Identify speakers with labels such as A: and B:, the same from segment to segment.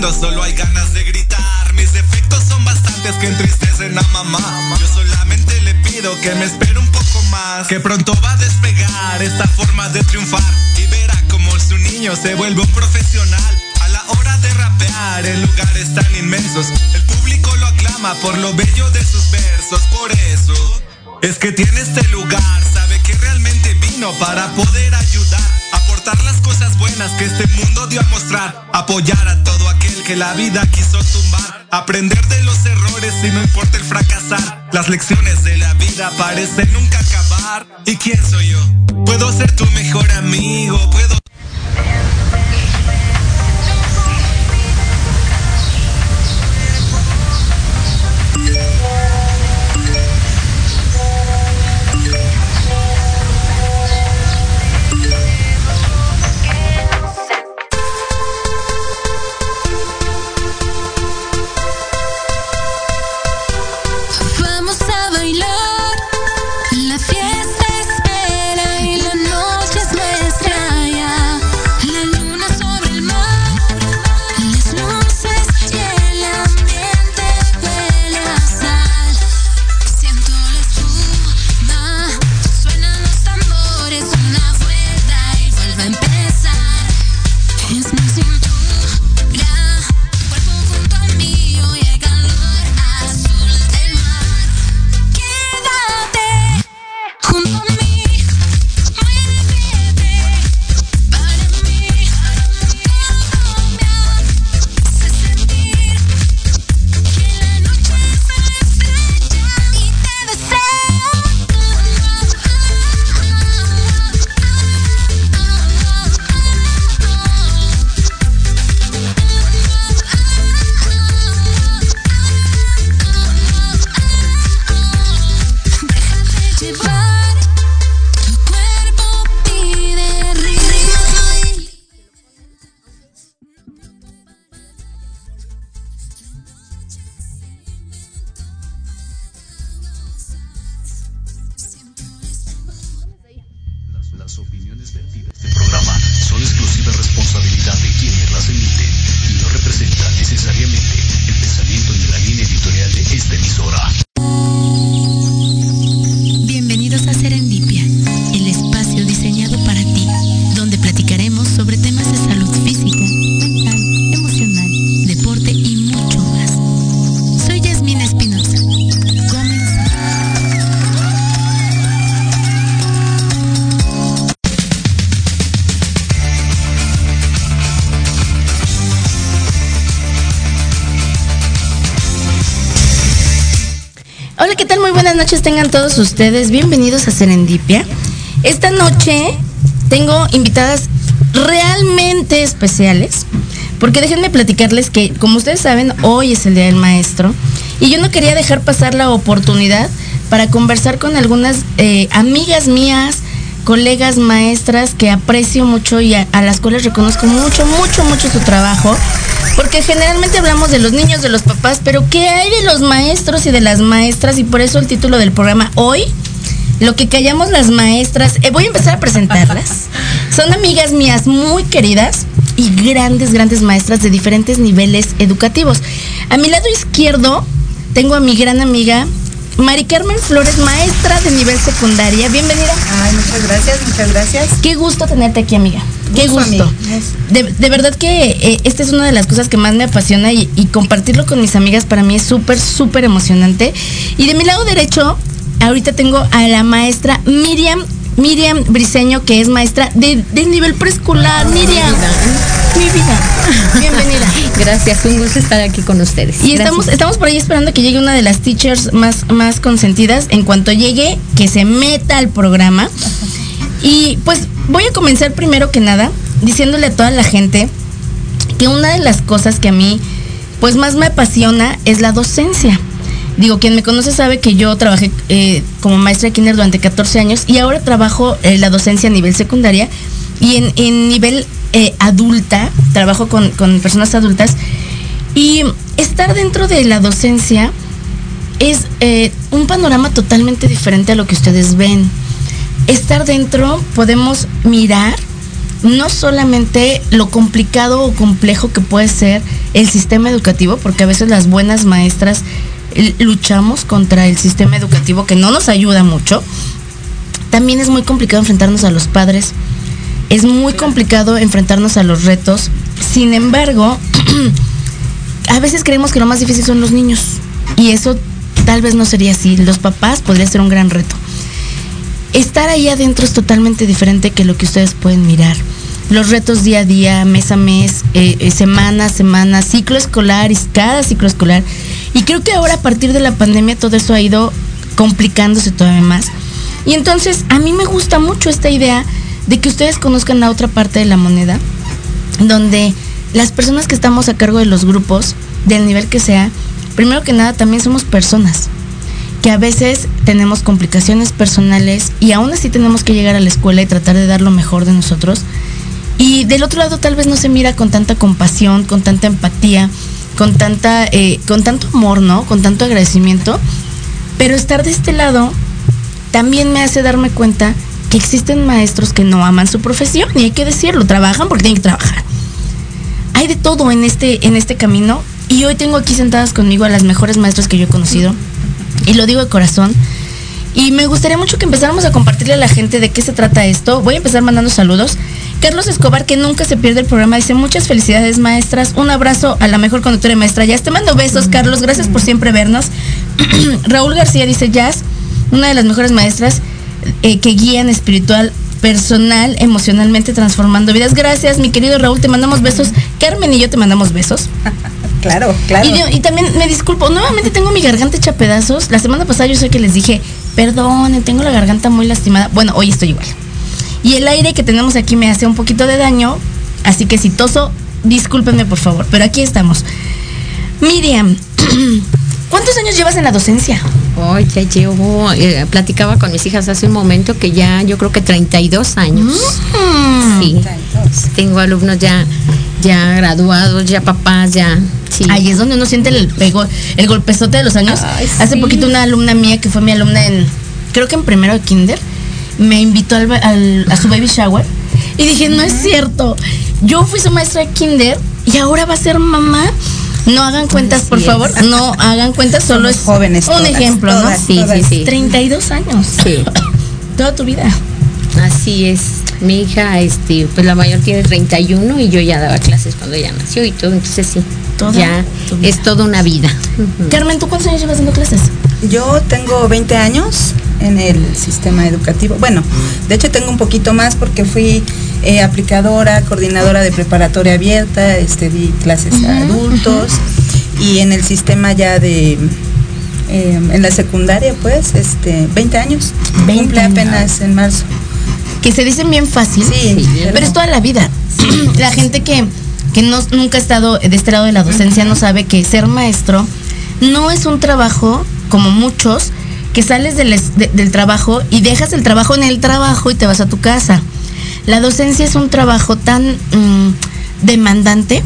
A: cuando solo hay ganas de gritar. Mis defectos son bastantes que entristecen a mamá. Yo solamente le pido que me espere un poco
B: más. Que pronto va a despegar esta forma de triunfar. Y verá como su niño se vuelve un profesional. A la hora de rapear en lugares tan inmensos. El público lo aclama por lo bello de sus versos. Por eso es que tiene este lugar. Sabe que realmente vino para poder ayudar. Aportar las cosas buenas que este mundo dio a mostrar. Apoyar a todo que la vida quiso tumbar. Aprender de los errores y no importa el fracasar. Las lecciones de la vida parecen nunca acabar. ¿Y quién soy yo? Puedo ser tu mejor amigo, puedo
C: todos ustedes. Bienvenidos a Serendipia. Esta noche tengo invitadas realmente especiales. Porque déjenme platicarles que, como ustedes saben, hoy es el Día del Maestro. Y yo no quería dejar pasar la oportunidad para conversar con algunas eh, amigas mías, colegas maestras que aprecio mucho y a las cuales reconozco mucho, mucho, mucho su trabajo. Porque generalmente hablamos de los niños, de los papás, pero ¿qué hay de los maestros y de las maestras? Y por eso el título del programa hoy, lo que callamos las maestras, eh, voy a empezar a presentarlas. Son amigas mías muy queridas y grandes, grandes maestras de diferentes niveles educativos. A mi lado izquierdo tengo a mi gran amiga Mari Carmen Flores, maestra de nivel secundaria. Bienvenida.
D: Ay, muchas gracias, muchas gracias.
C: Qué gusto tenerte aquí, amiga. Qué gusto. De, verdad que eh, esta es una de las cosas que más me apasiona y, compartirlo con mis amigas para mí es súper, súper emocionante. Y de mi lado derecho, ahorita tengo a la maestra Miriam Miriam Briseño, que es maestra de, nivel preescolar. Miriam. Mi vida. Bienvenida.
E: Gracias, un gusto estar aquí con ustedes.
C: Y estamos, estamos por ahí esperando que llegue una de las teachers más, más consentidas. En cuanto llegue, que se meta al programa. Y pues voy a comenzar primero que nada diciéndole a toda la gente que una de las cosas que a mí pues más me apasiona es la docencia. Digo, quien me conoce sabe que yo trabajé eh, como maestra de kinder durante 14 años y ahora trabajo en eh, la docencia a nivel secundaria y en, nivel eh, adulta, trabajo con, con personas adultas y estar dentro de la docencia es un panorama totalmente diferente a lo que ustedes ven. Estar dentro podemos mirar no solamente lo complicado o complejo que puede ser el sistema educativo, porque a veces las buenas maestras luchamos contra el sistema educativo que no nos ayuda mucho, también es muy complicado enfrentarnos a los padres, es muy complicado enfrentarnos a los retos. Sin embargo, a veces creemos que lo más difícil son los niños y eso tal vez no sería así. Los papás podría ser un gran reto. Estar ahí adentro es totalmente diferente que lo que ustedes pueden mirar. Los retos día a día, mes a mes, eh, eh, semana a semana, ciclo escolar y cada ciclo escolar. Y creo que ahora a partir de la pandemia todo eso ha ido complicándose todavía más. Y entonces a mí me gusta mucho esta idea de que ustedes conozcan la otra parte de la moneda, donde las personas que estamos a cargo de los grupos, del nivel que sea, primero que nada también somos personas, que a veces tenemos complicaciones personales y aún así tenemos que llegar a la escuela y tratar de dar lo mejor de nosotros. Y del otro lado tal vez no se mira con tanta compasión, con tanta empatía, con tanta, eh, con tanto amor, ¿no? Con tanto agradecimiento. Pero estar de este lado también me hace darme cuenta que existen maestros que no aman su profesión y hay que decirlo, trabajan porque tienen que trabajar. Hay de todo en este, en este camino y hoy tengo aquí sentadas conmigo a las mejores maestras que yo he conocido y lo digo de corazón. Y me gustaría mucho que empezáramos a compartirle a la gente de qué se trata esto. Voy a empezar mandando saludos. Carlos Escobar, que nunca se pierde el programa, dice muchas felicidades maestras, un abrazo a la mejor conductora y maestra Jazz. Te mando besos, Carlos, gracias por siempre vernos. Raúl García dice Jazz, una de las mejores maestras eh, que guían espiritual, personal, emocionalmente transformando vidas. Gracias, mi querido Raúl, te mandamos besos. Carmen y yo te mandamos besos.
D: Claro, claro.
C: Y, también me disculpo, nuevamente tengo mi garganta hecha pedazos. La semana pasada yo sé que les dije, perdón, tengo la garganta muy lastimada. Bueno, hoy estoy igual. Y el aire que tenemos aquí me hace un poquito de daño, así que si toso, discúlpenme por favor, pero aquí estamos. Miriam, ¿cuántos años llevas en la docencia?
E: Hoy ya llevo, eh, platicaba con mis hijas hace un momento que ya yo creo que 32 años. Mm. Sí, tengo alumnos ya ya graduados, ya papás, ya.
C: Sí. Ahí es donde uno siente el pego, el golpezote de los años. Hace poquito una alumna mía que fue mi alumna en, creo que en primero de kinder, me invitó al, a su baby shower y dije, no es cierto. Yo fui su maestra de kinder y ahora va a ser mamá. No hagan cuentas, por favor. No hagan cuentas, solo es jóvenes un ejemplo, ¿no?
E: sí, sí, sí.
C: 32 años.
E: Sí.
C: Toda tu vida.
E: Así es. Mi hija, este, pues la mayor tiene 31 y yo ya daba clases cuando ella nació y todo, entonces sí. ya es toda una vida.
C: Carmen, ¿tú cuántos años llevas dando clases?
D: Yo tengo 20 años en el sistema educativo. Bueno, de hecho tengo un poquito más porque fui eh, aplicadora, coordinadora de preparatoria abierta, este, di clases a adultos y en el sistema ya de em, en la secundaria pues este 20 años. 20 cumple apenas en marzo.
C: Que se dicen bien fácil, pero es toda la vida. la gente que, no, nunca ha estado de este lado de la docencia no sabe que ser maestro no es un trabajo como muchos que sales del, del trabajo y dejas el trabajo en el trabajo y te vas a tu casa. La docencia es un trabajo tan mm, demandante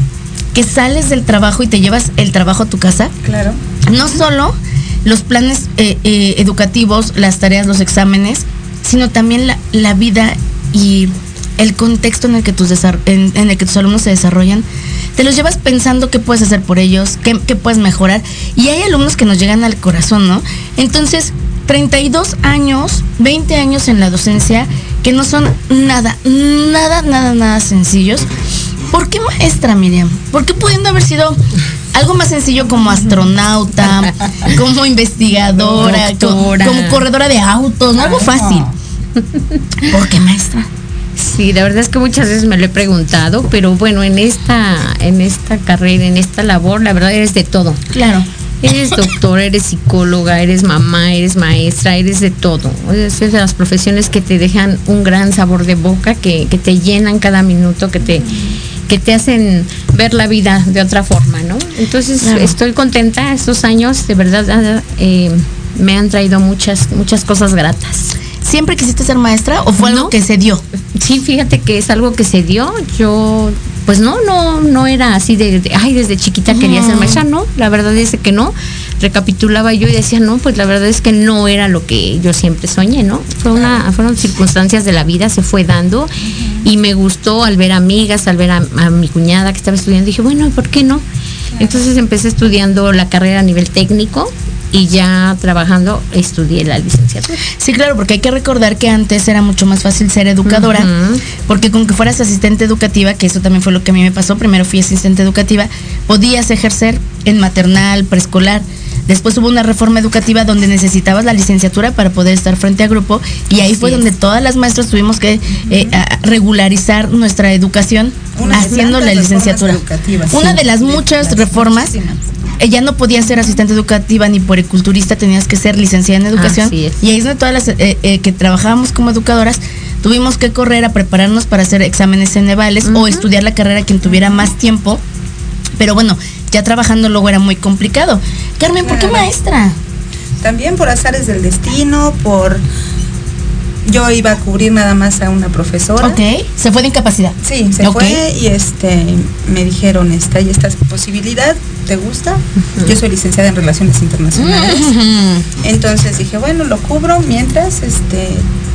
C: que sales del trabajo y te llevas el trabajo a tu casa.
D: Claro.
C: No solo los planes eh, eh, educativos, las tareas, los exámenes, sino también la, vida y el contexto en el, que tus en, el que tus alumnos se desarrollan, te los llevas pensando qué puedes hacer por ellos, qué, qué, puedes mejorar. Y hay alumnos que nos llegan al corazón, ¿no? Entonces, 32 años, 20 años en la docencia, que no son nada, nada, nada, nada sencillos. ¿Por qué maestra, Miriam? ¿Por qué pudiendo haber sido algo más sencillo como astronauta, como investigadora, como, corredora de autos, algo fácil. ¿Por qué maestra?
E: Sí, la verdad es que muchas veces me lo he preguntado, pero bueno, en esta, en esta carrera, en esta labor, la verdad eres de todo.
C: Claro.
E: Eres doctora, eres psicóloga, eres mamá, eres maestra, eres de todo. Es de las profesiones que te dejan un gran sabor de boca, que, que te llenan cada minuto, que te, que te hacen ver la vida de otra forma, ¿no? Entonces estoy contenta, estos años de verdad eh, me han traído muchas, muchas cosas gratas.
C: ¿Siempre quisiste ser maestra o fue algo que se dio?
E: Sí, fíjate que es algo que se dio. Yo, pues no, no, no era así de, ay, desde chiquita quería ser maestra, no, la verdad es que no. Recapitulaba yo y decía, no, pues la verdad es que no era lo que yo siempre soñé, ¿no? Fue una, fueron circunstancias de la vida, se fue dando y me gustó al ver amigas, al ver a, mi cuñada que estaba estudiando, dije, bueno, ¿por qué no? Entonces empecé estudiando la carrera a nivel técnico y ya trabajando estudié la licenciatura.
C: Sí, claro, porque hay que recordar que antes era mucho más fácil ser educadora, porque con que fueras asistente educativa, que eso también fue lo que a mí me pasó, primero fui asistente educativa, podías ejercer en maternal, preescolar. Después hubo una reforma educativa donde necesitabas la licenciatura para poder estar frente a grupo y ahí fue donde todas las maestras tuvimos que eh, regularizar nuestra educación haciendo la licenciatura. Una de las muchas reformas ella no podía ser asistente educativa ni puericulturista, tenías que ser licenciada en educación. Y ahí es donde todas las eh, eh, que trabajábamos como educadoras tuvimos que correr a prepararnos para hacer exámenes en Nevales o estudiar la carrera quien tuviera más tiempo. Pero bueno, ya trabajando luego era muy complicado. Carmen, ¿por qué maestra?
D: También por azares del destino, por yo iba a cubrir nada más a una profesora.
C: Ok, se fue de incapacidad.
D: Sí, se fue y este me dijeron, esta y esta posibilidad, ¿te gusta? Yo soy licenciada en Relaciones Internacionales. Entonces dije, bueno, lo cubro mientras este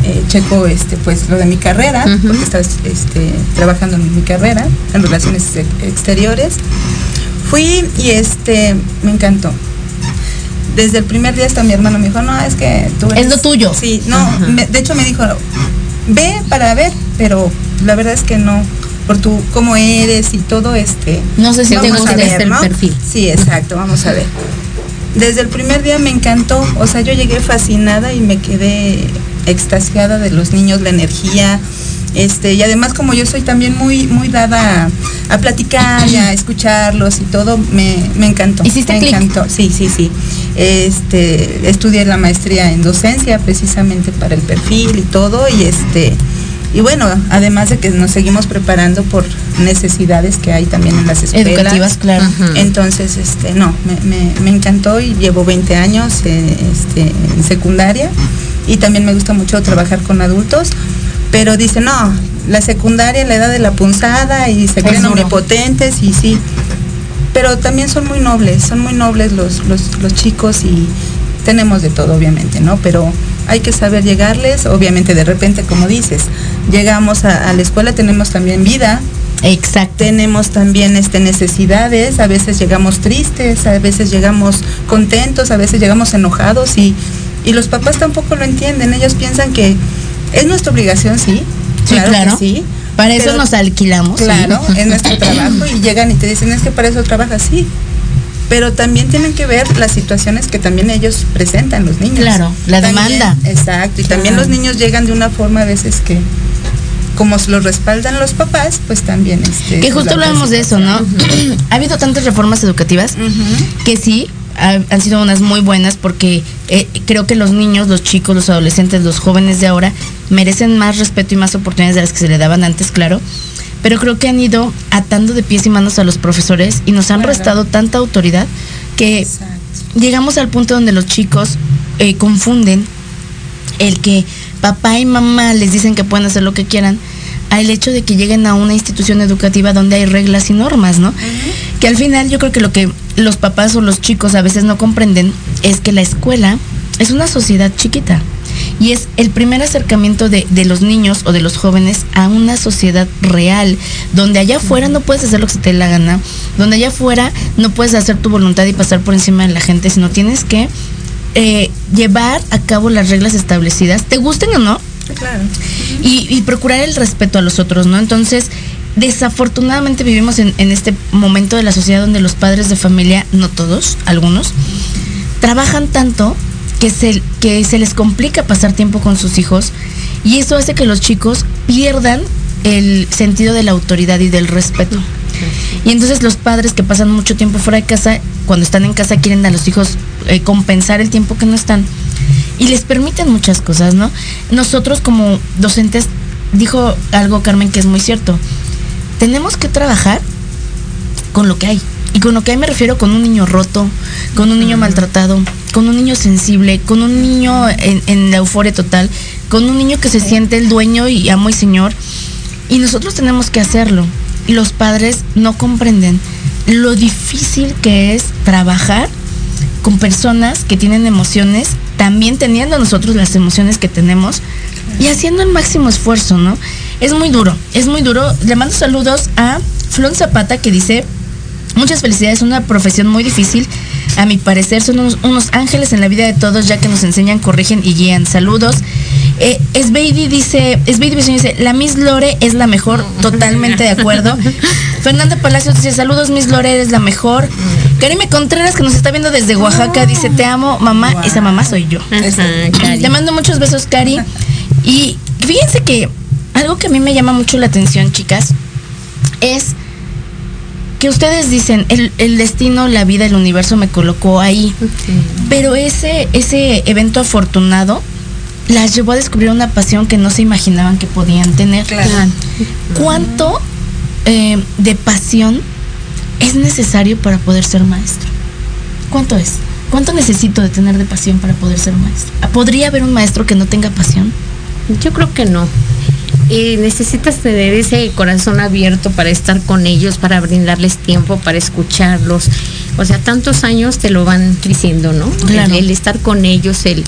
D: eh, checo este pues lo de mi carrera, porque estaba este, trabajando en mi carrera, en Relaciones Exteriores. Fui y este me encantó desde el primer día hasta mi hermano me dijo, no, es que tú
C: Es lo tuyo.
D: Sí, no, de hecho me dijo, ve para ver, pero la verdad es que no, por tu cómo eres y todo este.
C: No sé si te gusta el perfil.
D: Sí, exacto, vamos a ver. Desde el primer día me encantó, o sea, yo llegué fascinada y me quedé extasiada de los niños, la energía, este, y además como yo soy también muy, muy dada a, platicar y a escucharlos y todo, me, me encantó.
C: ¿Hiciste
D: me encantó, sí, sí, sí. Este, estudié la maestría en docencia precisamente para el perfil y todo, y este, y bueno, además de que nos seguimos preparando por necesidades que hay también en las escuelas.
C: Educativas, claro.
D: Entonces, este, no, me, me, encantó y llevo 20 años eh, este, en secundaria y también me gusta mucho trabajar con adultos pero dice, no, la secundaria, la edad de la punzada y se creen omnipotentes y sí. Pero también son muy nobles, son muy nobles los, los, chicos y tenemos de todo, obviamente, ¿no? Pero hay que saber llegarles, obviamente de repente, como dices, llegamos a, la escuela, tenemos también vida,
C: Exacto.
D: Tenemos también este, necesidades, a veces llegamos tristes, a veces llegamos contentos, a veces llegamos enojados y, y los papás tampoco lo entienden. Ellos piensan que es nuestra obligación, sí. Claro, sí.
C: Para eso nos alquilamos.
D: Claro, es nuestro trabajo y llegan y te dicen, es que para eso trabajas, sí. Pero también tienen que ver las situaciones que también ellos presentan, los niños.
C: Claro, la demanda.
D: Exacto, y también los niños llegan de una forma a veces que como se los respaldan los papás, pues también este,
C: que justo hablamos de eso, ¿no? ha habido tantas reformas educativas que sí han sido unas muy buenas porque eh, creo que los niños, los chicos, los adolescentes, los jóvenes de ahora merecen más respeto y más oportunidades de las que se le daban antes, claro. Pero creo que han ido atando de pies y manos a los profesores y nos han restado tanta autoridad que llegamos al punto donde los chicos eh, confunden el que papá y mamá les dicen que pueden hacer lo que quieran al hecho de que lleguen a una institución educativa donde hay reglas y normas, ¿no? Que al final yo creo que lo que los papás o los chicos a veces no comprenden es que la escuela es una sociedad chiquita y es el primer acercamiento de, los niños o de los jóvenes a una sociedad real, donde allá afuera no puedes hacer lo que se te dé la gana, donde allá afuera no puedes hacer tu voluntad y pasar por encima de la gente, sino tienes que eh, llevar a cabo las reglas establecidas, te gusten o no. Y, procurar el respeto a los otros, ¿no? Entonces, desafortunadamente vivimos en, este momento de la sociedad donde los padres de familia, no todos, algunos, trabajan tanto que se, que se les complica pasar tiempo con sus hijos y eso hace que los chicos pierdan el sentido de la autoridad y del respeto. Y entonces los padres que pasan mucho tiempo fuera de casa, cuando están en casa quieren a los hijos eh, compensar el tiempo que no están y les permiten muchas cosas, ¿no? Nosotros como docentes, dijo algo Carmen que es muy cierto, tenemos que trabajar con lo que hay. Y con lo que hay me refiero con un niño roto, con un niño maltratado, con un niño sensible, con un niño en, la euforia total, con un niño que se siente el dueño y amo y señor. Y nosotros tenemos que hacerlo. Los padres no comprenden lo difícil que es trabajar con personas que tienen emociones, también teniendo nosotros las emociones que tenemos y haciendo el máximo esfuerzo, ¿no? Es muy duro, es muy duro. Le mando saludos a Flon Zapata que dice, muchas felicidades, una profesión muy difícil. A mi parecer son unos, unos ángeles en la vida de todos ya que nos enseñan, corrigen y guían. Saludos. Eh, Esbeidi dice, Esbeidi dice, la Miss Lore es la mejor, totalmente de acuerdo. Fernanda Palacios dice, saludos Miss Lore, eres la mejor. Karime Contreras, que nos está viendo desde Oaxaca, dice, te amo, mamá.
D: Wow.
C: Esa mamá soy yo.
E: Ajá, Cari.
C: Te mando muchos besos, Cari. Y fíjense que algo que a mí me llama mucho la atención, chicas, es que ustedes dicen, el, el destino, la vida, el universo me colocó ahí. Pero ese, ese evento afortunado las llevó a descubrir una pasión que no se imaginaban que podían tener.
D: Claro.
C: ¿Cuánto eh, de pasión es necesario para poder ser maestro? ¿Cuánto es? ¿Cuánto necesito de tener de pasión para poder ser maestro? ¿Podría haber un maestro que no tenga pasión?
E: Yo creo que no. Eh, necesitas tener ese corazón abierto para estar con ellos, para brindarles tiempo, para escucharlos. O sea, tantos años te lo van diciendo, ¿no?
C: Claro.
E: El, el estar con ellos, el,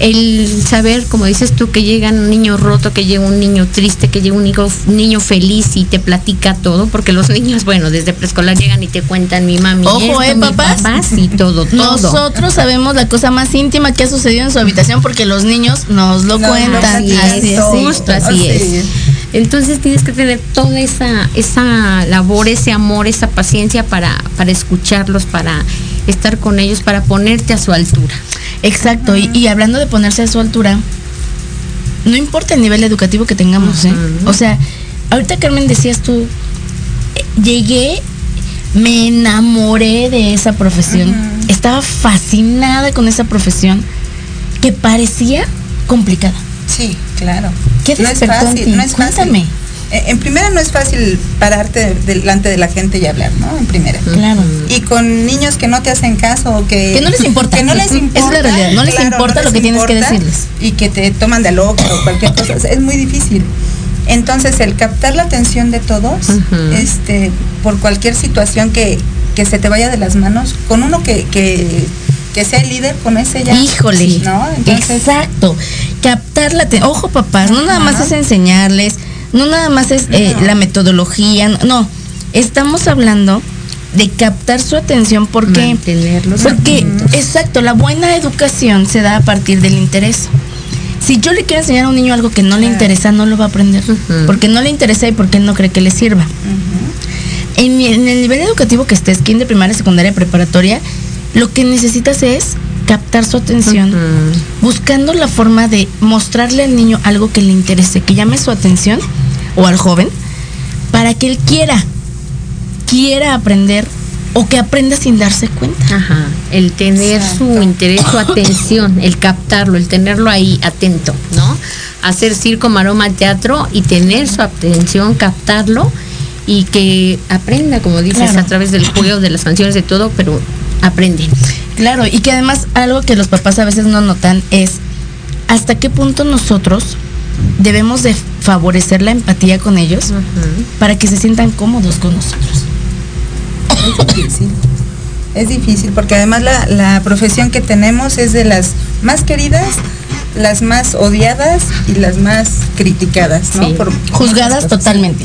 E: el saber, como dices tú, que llega un niño roto, que llega un niño triste, que llega un niño, niño feliz y te platica todo, porque los niños, bueno, desde preescolar llegan y te cuentan mi mami.
C: Ojo,
E: esto,
C: ¿eh,
E: mi
C: papás?
E: papás y todo, todo.
C: Nosotros sabemos la cosa más íntima que ha sucedido en su habitación porque los niños nos lo
D: No,
C: cuentan.
D: no,
C: Así es.
D: todo.
E: Justo así
D: Sí.
E: es. Entonces tienes que tener toda esa, esa labor, ese amor, esa paciencia para, para escucharlos, para estar con ellos, para ponerte a su altura.
C: Exacto, y, y hablando de ponerse a su altura, no importa el nivel educativo que tengamos, ¿eh? O sea, ahorita Carmen decías tú, llegué, me enamoré de esa profesión, estaba fascinada con esa profesión que parecía complicada.
D: Sí, claro.
C: ¿Qué
D: no es fácil, no es.
C: Cuéntame.
D: En primera no es fácil pararte delante de la gente y hablar, ¿no? En primera.
C: Claro.
D: Y con niños que no te hacen caso o que...
C: Que no les importa.
D: Que no les
C: Esa es la
D: importa.
C: realidad, no les importa lo que tienes que
D: importa
C: decirles.
D: Y que te toman de loco o cualquier cosa. Es muy difícil. Entonces, el captar la atención de todos, este, por cualquier situación que, que se te vaya de las manos, con uno que, que, que sea el líder, con ese ya.
C: Híjole.
D: ¿No? Entonces,
C: Exacto. Captar la atención. Ojo, papás, no nada más es enseñarles, no nada más es eh, la metodología, no. Estamos hablando de captar su atención porque
E: Mantenerlos
C: porque exacto, la buena educación se da a partir del interés. Si yo le quiero enseñar a un niño algo que no le interesa, no lo va a aprender, porque no le interesa y porque él no cree que le sirva. En, en el nivel educativo que estés, kinder, primaria, secundaria, preparatoria, lo que necesitas es captar su atención, buscando la forma de mostrarle al niño algo que le interese, que llame su atención, o al joven, para que él quiera, quiera aprender o que aprenda sin darse cuenta.
E: Ajá, el tener su interés, su atención, el captarlo, el tenerlo ahí atento, ¿no? Hacer circo, maroma, teatro y tener su atención, captarlo y que aprenda, como dices,
C: Claro.
E: a través del juego, de las canciones, de todo, pero aprenden.
C: Claro, y que además algo que los papás a veces no notan es hasta qué punto nosotros debemos de favorecer la empatía con ellos para que se sientan cómodos con nosotros.
D: Es difícil. Es difícil porque además la, la profesión que tenemos es de las más queridas, las más odiadas y las más criticadas, ¿no?
E: Sí.
D: Por
C: Juzgadas totalmente.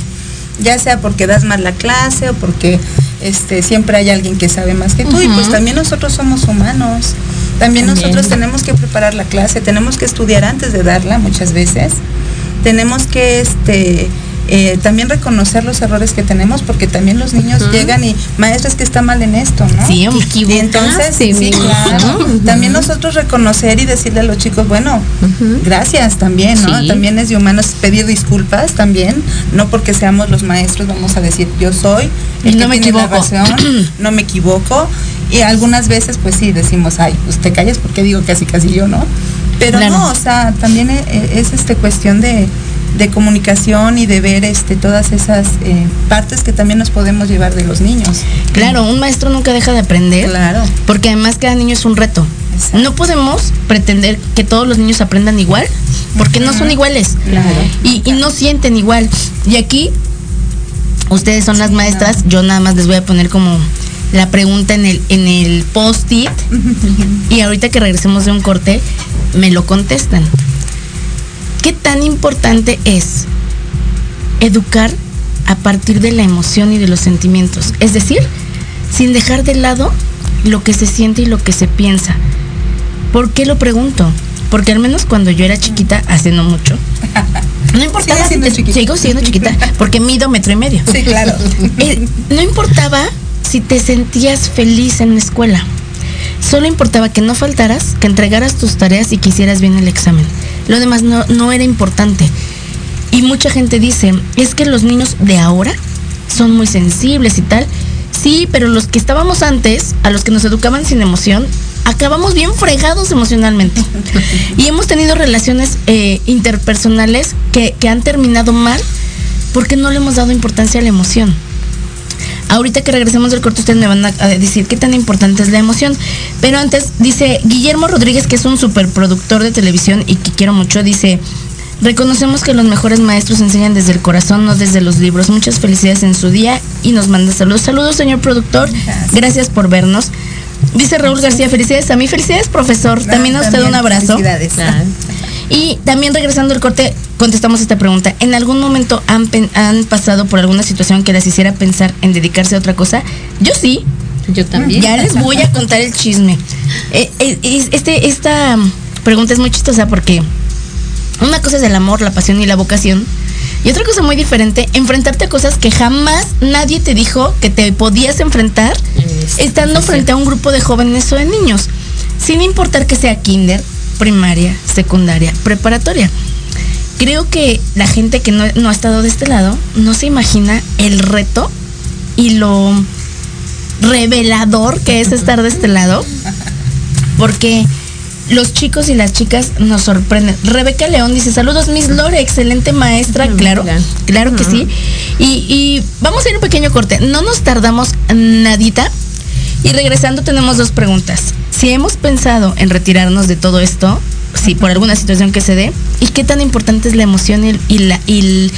D: Ya sea porque das mal la clase o porque este siempre hay alguien que sabe más que tú y pues también nosotros somos humanos. También,
E: También.
D: nosotros tenemos que preparar la clase, tenemos que estudiar antes de darla muchas veces. Tenemos que este eh, también reconocer los errores que tenemos porque también los niños llegan y maestras que está mal en esto, ¿no?
C: Sí.
D: Y entonces, sí,
E: mi
D: claro. También nosotros reconocer y decirle a los chicos, bueno, gracias también, ¿no?
E: Sí.
D: También es de humanos pedir disculpas también, no porque seamos los maestros vamos a decir yo soy el
C: No
D: que
C: me
D: tiene la razón, no me equivoco y algunas veces pues sí decimos, ay, pues te callas porque digo casi casi yo, ¿no? Pero
C: Claro.
D: no, o sea, también e- e- es este cuestión de de comunicación y de ver este todas esas eh, partes que también nos podemos llevar de los niños.
C: Claro, un maestro nunca deja de aprender.
D: Claro.
C: Porque además cada niño es un reto.
D: Exacto.
C: No podemos pretender que todos los niños aprendan igual, porque no son iguales.
D: Claro.
C: Y, y no sienten igual. Y aquí, ustedes son las maestras, yo nada más les voy a poner como la pregunta en el, en el post-it. y ahorita que regresemos de un corte, me lo contestan. ¿Qué tan importante es educar a partir de la emoción y de los sentimientos? Es decir, sin dejar de lado lo que se siente y lo que se piensa. ¿Por qué lo pregunto? Porque al menos cuando yo era chiquita, hace no mucho, no importaba si te- sigo siendo chiquita, porque mido metro y medio.
D: Sí, claro.
C: Eh, no importaba si te sentías feliz en la escuela. Solo importaba que no faltaras, que entregaras tus tareas y que hicieras bien el examen. Lo demás no, no era importante. Y mucha gente dice, es que los niños de ahora son muy sensibles y tal. Sí, pero los que estábamos antes, a los que nos educaban sin emoción, acabamos bien fregados emocionalmente. Y hemos tenido relaciones eh, interpersonales que, que han terminado mal porque no le hemos dado importancia a la emoción. Ahorita que regresemos del corte, ustedes me van a, decir qué tan importante es la emoción. Pero antes, dice Guillermo Rodríguez, que es un superproductor de televisión y que quiero mucho, dice. Reconocemos que los mejores maestros enseñan desde el corazón, no desde los libros. Muchas felicidades en su día y nos manda saludos. Saludos, señor productor.
D: Gracias.
C: Gracias por vernos. Dice Raúl García, felicidades a mí, felicidades, profesor. También a usted un abrazo.
D: Felicidades.
C: Y también regresando al corte, contestamos esta pregunta. ¿En algún momento han, han pasado por alguna situación que les hiciera pensar en dedicarse a otra cosa? Yo sí.
E: Yo también.
C: Ya les voy a contar el chisme. Eh, eh, es- este, esta pregunta es muy chistosa porque una cosa es el amor, la pasión y la vocación. Y otra cosa muy diferente, enfrentarte a cosas que jamás nadie te dijo que te podías enfrentar
E: En
C: estando
E: esta
C: frente a un grupo de jóvenes o de niños, sin importar que sea kinder, primaria, secundaria, preparatoria. Creo que la gente que no, no ha estado de este lado no se imagina el reto y lo revelador que es estar de este lado, porque los chicos y las chicas nos sorprenden. Rebeca León dice, saludos Miss Lore, excelente maestra, claro, claro que sí. Y, y vamos a ir un pequeño corte, no nos tardamos nadita. Y regresando tenemos dos preguntas. Si hemos pensado en retirarnos de todo esto, si por alguna situación que se dé, y qué tan importante es la emoción y, el- y la, y el-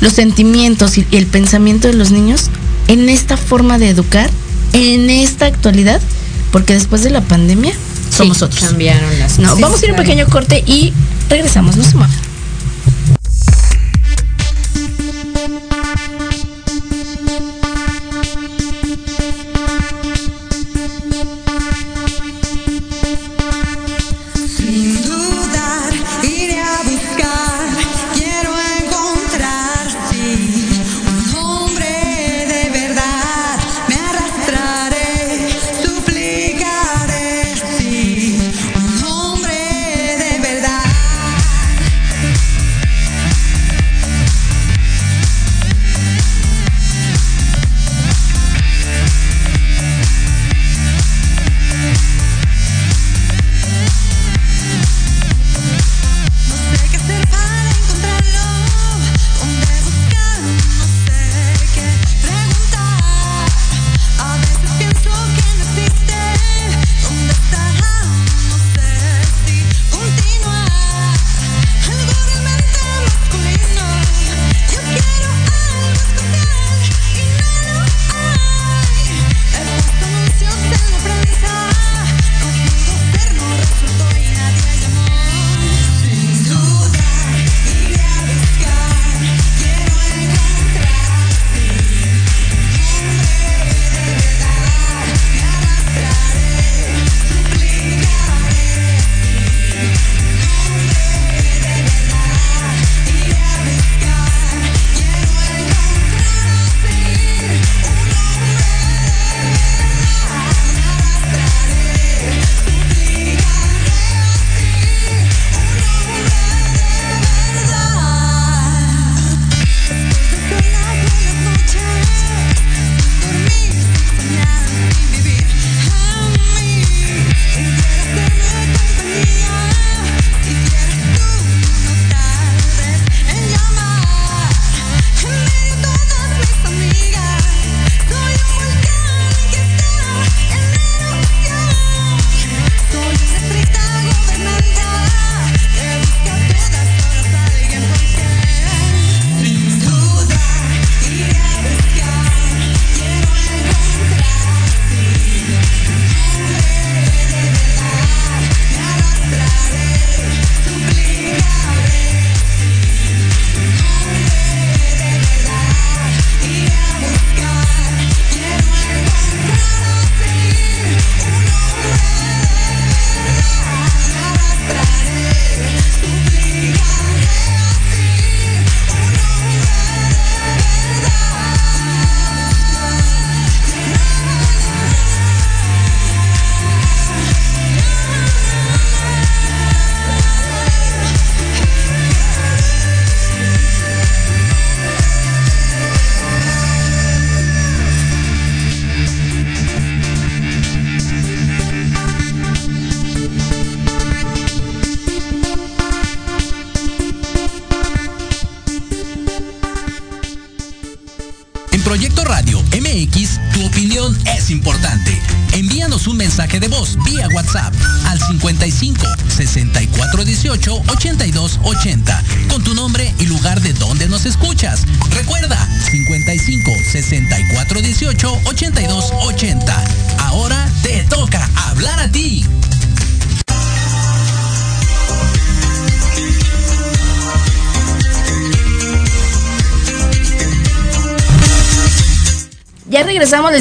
C: los sentimientos y, y el pensamiento de los niños en esta forma de educar, en esta actualidad, porque después de la pandemia somos
E: Sí,
C: otros.
E: Cambiaron las
C: No,
D: Sí,
C: vamos a ir a un pequeño corte y regresamos, no se muevan.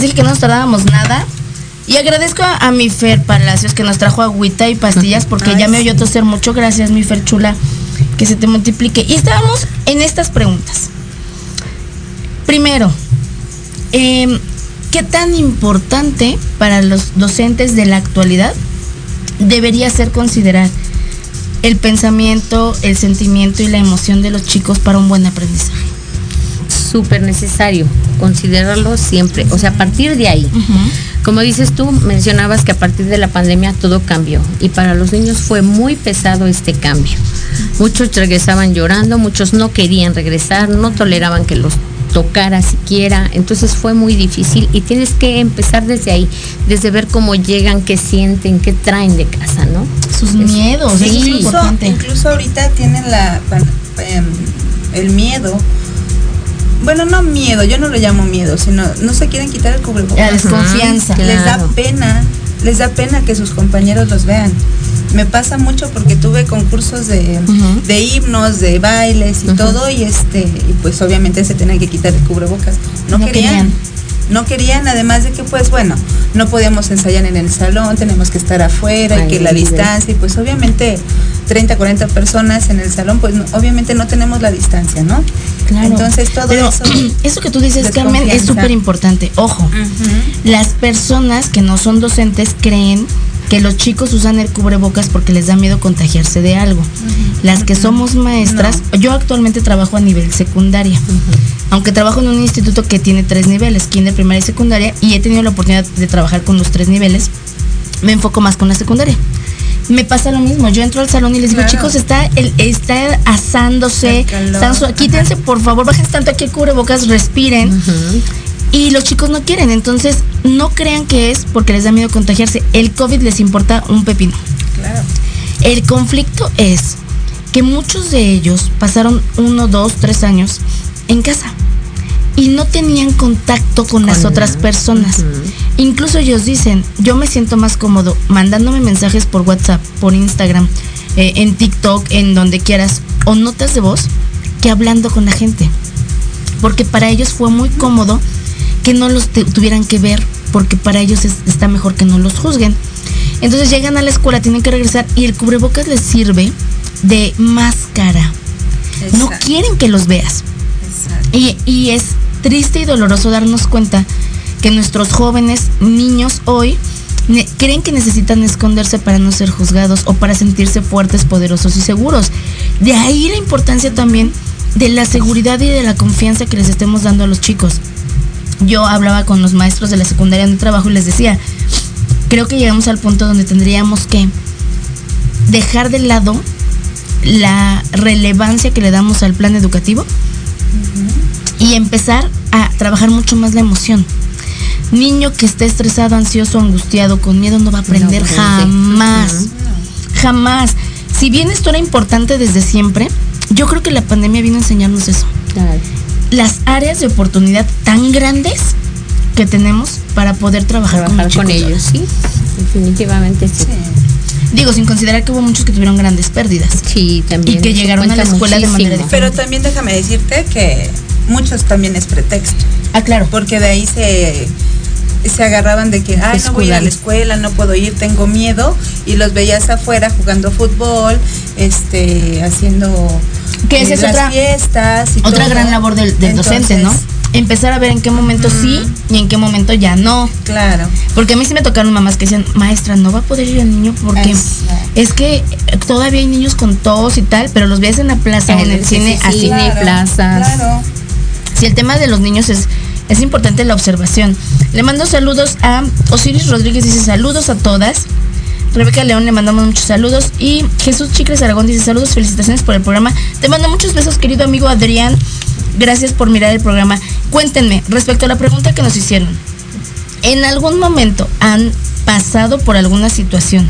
C: Dije que no nos tardábamos nada. Y agradezco a, mi Fer Palacios que nos trajo agüita y pastillas porque
D: Ay,
C: ya me oyó toser mucho. Gracias, mi Fer chula. Que se te multiplique. Y estábamos en estas preguntas. Primero, em, ¿qué tan importante para los docentes de la actualidad debería ser considerar el pensamiento, el sentimiento y la emoción de los chicos para un buen aprendizaje?
E: Súper necesario considerarlo siempre. O sea, a partir de ahí. Como dices tú, mencionabas que a partir de la pandemia todo cambió y para los niños fue muy pesado este cambio. Muchos regresaban llorando, muchos no querían regresar, no toleraban que los tocara siquiera, entonces fue muy difícil y tienes que empezar desde ahí, desde ver cómo llegan, qué sienten, qué traen de casa, ¿no?
C: Sus miedos, eso
E: Sí.
D: incluso, incluso ahorita tienen la em, el miedo. Bueno, no miedo, yo no lo llamo miedo, sino no se quieren quitar el
C: La
D: cubrebocas.
C: desconfianza.
E: Ajá.
D: Les da pena, les da pena que sus compañeros los vean. Me pasa mucho porque tuve concursos de, de himnos, de bailes y todo, y este, y pues obviamente se tenían que quitar el cubrebocas. No,
C: No
D: querían.
C: querían.
D: No querían, además de que pues bueno, no podíamos ensayar en el salón, tenemos que estar afuera y que la distancia, y pues obviamente 30, 40 personas en el salón, pues no- obviamente no tenemos la distancia, ¿no?
C: Claro.
D: Entonces todo
C: Pero
D: eso.
C: eso que tú dices, Carmen, es súper importante. Ojo, las personas que no son docentes creen que los chicos usan el cubrebocas porque les da miedo contagiarse de algo. Las que somos maestras, yo actualmente trabajo a nivel secundaria. Aunque trabajo en un instituto que tiene tres niveles, kinder, primaria y secundaria, y he tenido la oportunidad de trabajar con los tres niveles, me enfoco más con la secundaria. Me pasa lo mismo, yo entro al salón y les digo,
D: Claro.
C: chicos, está, el, está asándose, están quítense por favor, bajen tanto aquí el cubrebocas, respiren. Y los chicos no quieren, entonces no crean que es porque les da miedo contagiarse. El COVID les importa un pepino.
D: Claro.
C: El conflicto es que muchos de ellos pasaron uno, dos, tres años en casa y no tenían contacto con, las otras personas. Incluso ellos dicen, yo me siento más cómodo mandándome mensajes por WhatsApp, por Instagram, eh, en TikTok, en donde quieras, o notas de voz, que hablando con la gente. Porque para ellos fue muy cómodo que no los tuvieran que ver, porque para ellos es- está mejor que no los juzguen. Entonces llegan a la escuela, tienen que regresar y el cubrebocas les sirve de máscara. No quieren que los veas. Y, y es triste y doloroso darnos cuenta que nuestros jóvenes, niños hoy, creen que necesitan esconderse para no ser juzgados o para sentirse fuertes, poderosos y seguros. De ahí la importancia también de la seguridad y de la confianza que les estemos dando a los chicos. Yo hablaba con los maestros de la secundaria donde trabajo y les decía, creo que llegamos al punto donde tendríamos que dejar de lado la relevancia que le damos al plan educativo y empezar a trabajar mucho más la emoción. Niño que esté estresado, ansioso, angustiado, con miedo no va a aprender
E: aprende.
C: jamás. Jamás. Si bien esto era importante desde siempre, yo creo que la pandemia vino a enseñarnos eso.
E: Claro.
C: Las áreas de oportunidad tan grandes que tenemos para poder trabajar,
E: Trabajar
C: con,
E: ellos, sí. Definitivamente sí.
D: Sí.
C: Digo, sin considerar que hubo muchos que tuvieron grandes pérdidas.
E: Sí, también.
C: Y que llegaron a la escuela de manera
E: muchísimo.
D: Pero también déjame decirte que muchos también es pretexto,
C: Ah, claro.
D: porque de ahí se se agarraban de que, ay, no voy a ir a la escuela, no puedo ir, tengo miedo, y los veías afuera jugando fútbol, este, haciendo
C: Que esa es otra-
D: fiestas y
C: Otra
D: todo.
C: gran labor del, del docente, ¿no? Empezar a ver en qué momento sí y en qué momento ya no.
D: Claro.
C: Porque a mí sí me tocaron mamás que decían, maestra, no va a poder ir el niño porque es que todavía hay niños con tos y tal, pero los ves en la plaza en el
E: Sí,
C: cine
E: sí,
C: así.
E: sí. Cine, plazas.
D: Claro.
C: Si el tema de los niños es, es importante la observación. Le mando saludos a Osiris Rodríguez, dice saludos a todas. Rebeca León le mandamos muchos saludos. Y Jesús Chicles Aragón dice saludos, felicitaciones por el programa. Te mando muchos besos, querido amigo Adrián. Gracias por mirar el programa. Cuéntenme, respecto a la pregunta que nos hicieron, ¿en algún momento han pasado por alguna situación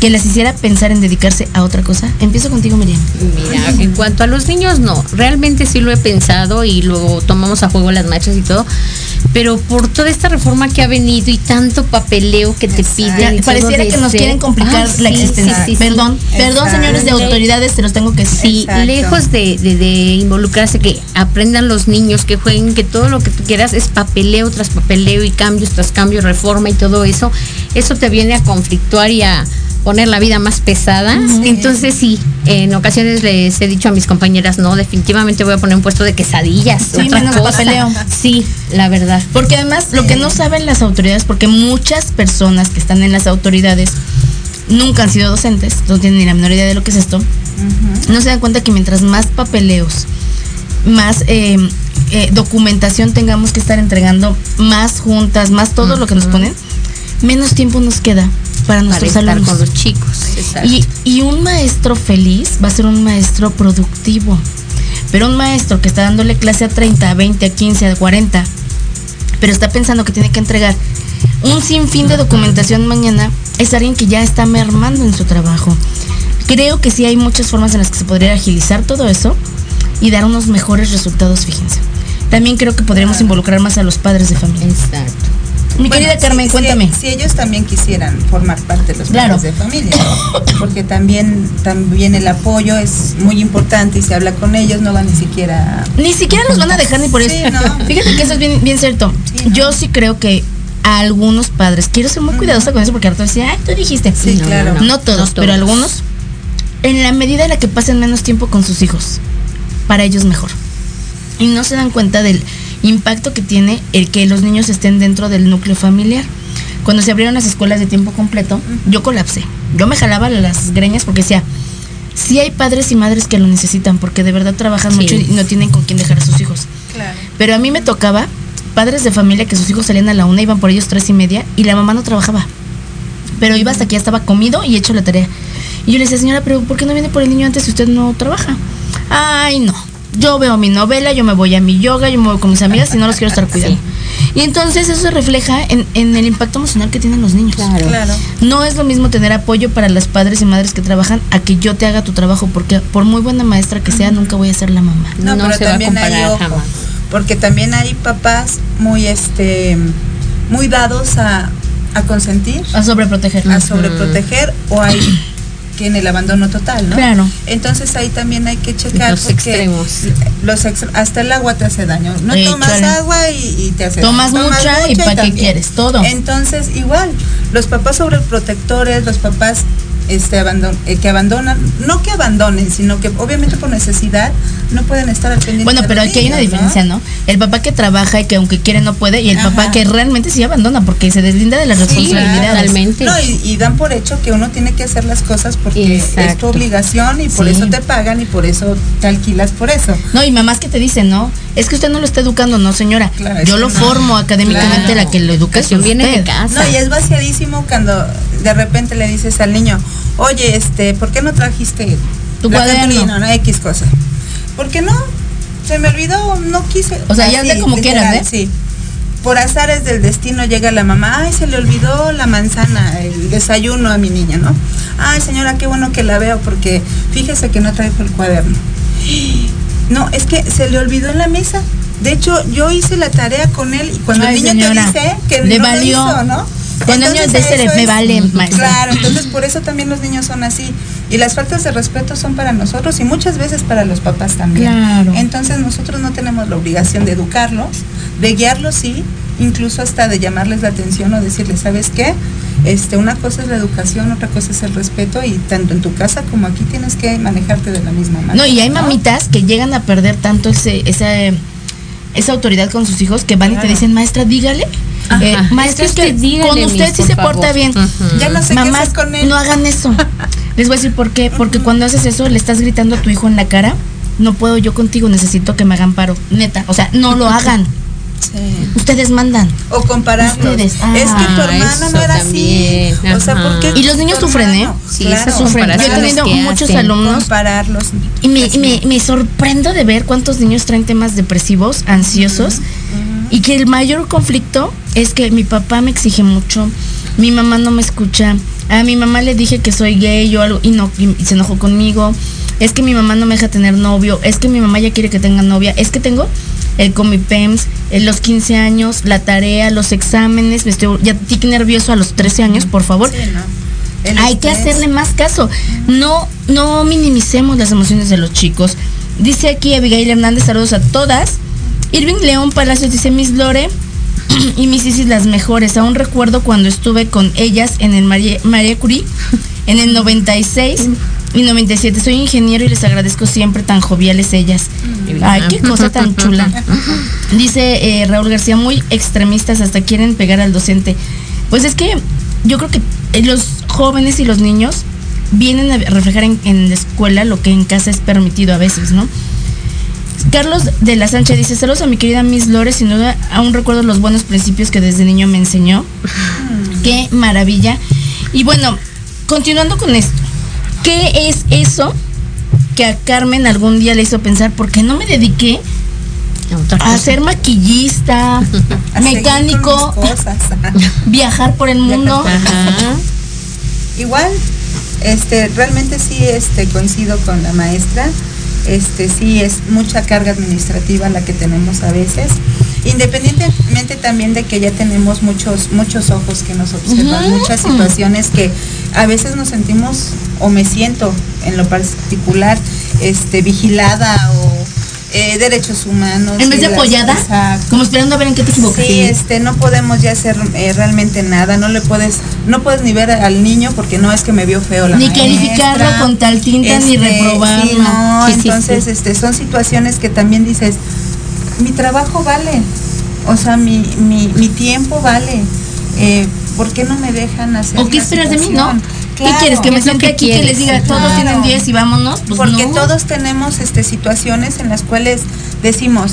C: que les hiciera pensar en dedicarse a otra cosa? Empiezo contigo, Miriam.
E: Mira, en cuanto a los niños, no. Realmente sí lo he pensado y luego tomamos a juego las marchas y todo. Pero por toda esta reforma que ha venido y tanto papeleo que te piden. y
C: Pareciera que nos
E: ser-
C: quieren complicar
E: Ay,
C: la
E: sí,
C: existencia.
E: sí, sí, sí.
C: perdón, perdón,
D: Exacto.
C: señores de autoridades, se los tengo que decir.
E: Sí,
D: Exacto.
E: lejos de, de- de involucrarse, que aprendan los niños, que jueguen, que todo lo que tú quieras es papeleo tras papeleo y cambios tras cambios, reforma y todo eso, eso te viene a conflictuar y a poner la vida más pesada. Entonces sí, en ocasiones les he dicho a mis compañeras, no, definitivamente voy a poner un puesto de quesadillas.
C: Sí,
E: otra
C: menos
E: cosa".
C: papeleo.
E: Sí, la verdad.
C: Porque además lo que no saben las autoridades, porque muchas personas que están en las autoridades nunca han sido docentes, no tienen ni la menor idea de lo que es esto, no se dan cuenta que mientras más papeleos, más eh, eh, documentación tengamos que estar entregando, más juntas, más todo lo que nos ponen, menos tiempo nos queda para
E: Para
C: nuestros
E: estar
C: alumnos.
E: con los chicos. exacto.
C: Y, y un maestro feliz va a ser un maestro productivo. Pero un maestro que está dándole clase a 30, a 20, a 15, a 40, pero está pensando que tiene que entregar un sinfín de documentación mañana, es alguien que ya está mermando en su trabajo. Creo que sí hay muchas formas en las que se podría agilizar todo eso y dar unos mejores resultados, fíjense. También creo que podríamos involucrar más a los padres de familia.
E: Exacto.
C: Mi
D: Bueno,
C: querida Carmen,
D: si-
C: cuéntame.
D: Si, ellos también quisieran formar parte de los
C: Claro.
D: padres de familia, porque también, también el apoyo es muy importante y se habla con ellos, no van ni siquiera
C: Ni siquiera los van a dejar ni por
D: Sí,
C: eso.
D: no.
C: Fíjate que eso es bien, bien cierto.
D: Sí, no.
C: Yo sí creo que a algunos padres, quiero ser muy cuidadosa con eso porque ahorita decía, ay, tú dijiste.
D: Sí,
E: No,
D: claro.
C: No,
E: no,
C: todos,
E: no
C: pero algunos, en la medida en la que pasen menos tiempo con sus hijos, para ellos mejor. Y no se dan cuenta del impacto que tiene el que los niños estén dentro del núcleo familiar. Cuando se abrieron las escuelas de tiempo completo, yo colapsé. Yo me jalaba las greñas porque decía, sí hay padres y madres que lo necesitan porque de verdad trabajan
E: Sí.
C: mucho y no tienen con quién dejar a sus hijos.
D: Claro.
C: Pero a mí me tocaba padres de familia que sus hijos salían a la una, iban por ellos tres y media y la mamá no trabajaba. Pero iba hasta que ya estaba comido y hecho la tarea. Y yo le decía, señora, pero ¿por qué no viene por el niño antes si usted no trabaja? Ay, no. Yo veo mi novela, yo me voy a mi yoga, yo me voy con mis amigas y no los quiero estar cuidando. Y entonces eso se refleja en, en el impacto emocional que tienen los niños.
E: Claro.
D: Claro.
C: No es lo mismo tener apoyo para las padres y madres que trabajan a que yo te haga tu trabajo, porque por muy buena maestra que sea, nunca voy a ser la mamá.
D: No,
E: No
D: pero
E: se va a
D: también hay
E: comparar
D: ojo,
E: jamás.
D: porque también hay papás muy este muy dados a, a consentir,
C: A sobreproteger.
D: a sobreproteger o hay en el abandono total, ¿no?
C: Claro.
D: Entonces ahí también hay que checar
E: Los extremos.
D: Los ex- hasta el agua te hace daño. No
C: Sí,
D: tomas
C: claro.
D: agua y, y te hace
C: Tomas
D: daño.
C: mucha y ¿pa' qué quieres? Todo.
D: Entonces, igual, los papás sobreprotectores, los papás este abandon eh, que abandonan, no que abandonen, sino que obviamente por necesidad no pueden estar al pendiente.
C: Bueno, pero aquí hay una diferencia, ¿no? El papá que trabaja y que aunque quiere no puede, y el
D: Ajá.
C: papá que realmente sí abandona porque se deslinda de las
D: Sí,
C: responsabilidades.
E: totalmente.
D: No, y, y dan por hecho que uno tiene que hacer las cosas porque es tu obligación y por
C: Sí.
D: eso te pagan y por eso te alquilas por eso.
C: No, y mamás que te dicen, no, es que usted no lo está educando, no señora.
D: Claro,
C: Yo lo
D: no.
C: formo académicamente,
D: Claro.
C: la que lo educa es
E: Educación viene de
C: usted.
E: casa.
D: No, y es vaciadísimo cuando de repente le dices al niño, oye, este, ¿por qué no trajiste
C: Tu cuaderno.
D: no X cosa? ¿Por qué no? Se me olvidó, no quise.
C: O sea, ya ande como
D: literal,
C: quieras, ¿eh?
D: Sí. Por azares del destino llega la mamá, ay, se le olvidó la manzana, el desayuno a mi niña, ¿no? Ay, señora, qué bueno que la veo porque fíjese que no traigo el cuaderno. No, es que se le olvidó en la mesa. De hecho, yo hice la tarea con él y cuando
C: Ay,
D: el niño
C: señora,
D: te dice que
C: le
D: no
C: valió.
D: lo hizo, ¿no?
C: Niño
D: Entonces,
C: dice,
D: eso
C: me
D: es-
C: vale, maestra.
D: Claro, entonces por eso también los niños son así. Y las faltas de respeto son para nosotros y muchas veces para los papás también.
C: Claro.
D: Entonces nosotros no tenemos la obligación de educarlos, de guiarlos sí, incluso hasta de llamarles la atención o decirles, ¿sabes qué? Este, una cosa es la educación, otra cosa es el respeto y tanto en tu casa como aquí tienes que manejarte de la misma manera.
C: No, y hay mamitas que llegan a perder tanto ese, esa, esa autoridad con sus hijos que van y te dicen, maestra, dígale.
E: Ajá.
C: Eh, Es que con usted sí se
E: favor.
C: porta bien.
D: Ya no sé qué
C: Mamás,
D: con él.
C: no hagan eso. Les voy a decir por qué. Porque cuando haces eso, le estás gritando a tu hijo en la cara, no puedo yo contigo, necesito que me hagan paro. Neta, o sea, no lo hagan.
D: Sí.
C: Ustedes mandan.
D: O compararlos.
C: Ustedes.
D: es que tu
E: Ah,
D: hermana no era
E: también.
D: así. O sea,
E: Ajá.
D: ¿por qué
C: Y los niños sufren, ¿eh?
E: Sí,
D: Claro.
C: Sufren. Yo he tenido muchos
E: hacen.
C: alumnos
D: compararlos.
C: y me, y me, me sorprendo de ver cuántos niños traen temas depresivos, ansiosos, y que el mayor conflicto es que mi papá me exige mucho, mi mamá no me escucha, a mi mamá le dije que soy gay o algo y no y se enojó conmigo, es que mi mamá no me deja tener novio, es que mi mamá ya quiere que tenga novia, es que tengo el comipems, eh, los 15 años, la tarea, los exámenes, me estoy ya tic nervioso a los 13 años, por favor.
D: Sí, ¿no? El
C: Hay que hacerle más caso. No, no minimicemos las emociones de los chicos. Dice aquí Abigail Hernández, saludos a todas. Irving León Palacios dice Miss Lore y Miss Isis las mejores. Aún recuerdo cuando estuve con ellas en el María, María Curie en el 96 y 97. Soy ingeniero y les agradezco siempre tan joviales ellas. Ay, qué cosa tan chula. Dice eh, Raúl García, muy extremistas, hasta quieren pegar al docente. Pues es que yo creo que eh, los jóvenes y los niños vienen a reflejar en, en la escuela lo que en casa es permitido a veces, ¿no? Carlos de la Sánchez dice, saludos a mi querida Miss Lore, sin duda aún recuerdo los buenos principios que desde niño me enseñó. Qué maravilla. Y bueno, continuando con esto, ¿qué es eso que a Carmen algún día le hizo pensar, por qué no me dediqué a ser maquillista,
D: A
C: mecánico,
D: cosas.
C: viajar por el mundo?
E: Ajá.
D: Igual, este, realmente sí, este, coincido con la maestra. Este, sí es mucha carga administrativa la que tenemos a veces. Independientemente también de que ya tenemos muchos, muchos ojos que nos observan, muchas situaciones que a veces nos sentimos, o me siento en lo particular, este, vigilada o eh, derechos humanos.
C: En vez de
D: las-
C: apoyada, como esperando a ver en qué te equivocas.
D: Sí, este, no podemos ya hacer eh, realmente nada, no le puedes, no puedes ni ver al niño porque no es que me vio feo la
C: Ni
D: maestra.
C: calificarlo con tal tinta, ni
D: Este,
C: reprobarlo.
D: sí, no,
E: Sí,
D: entonces,
E: sí.
D: este, son situaciones que también dices, mi trabajo vale, o sea, mi, mi, mi tiempo vale, eh, ¿por qué no me dejan hacer
C: ¿O qué esperas de mí, no?
D: Situación?
C: ¿Qué
D: Claro.
C: quieres? ¿Que me
E: ¿Qué es lo
C: siente
E: que
C: aquí que les diga todos
D: Claro.
C: tienen 10 y vámonos? Pues
D: porque
C: no.
D: todos tenemos este situaciones en las cuales decimos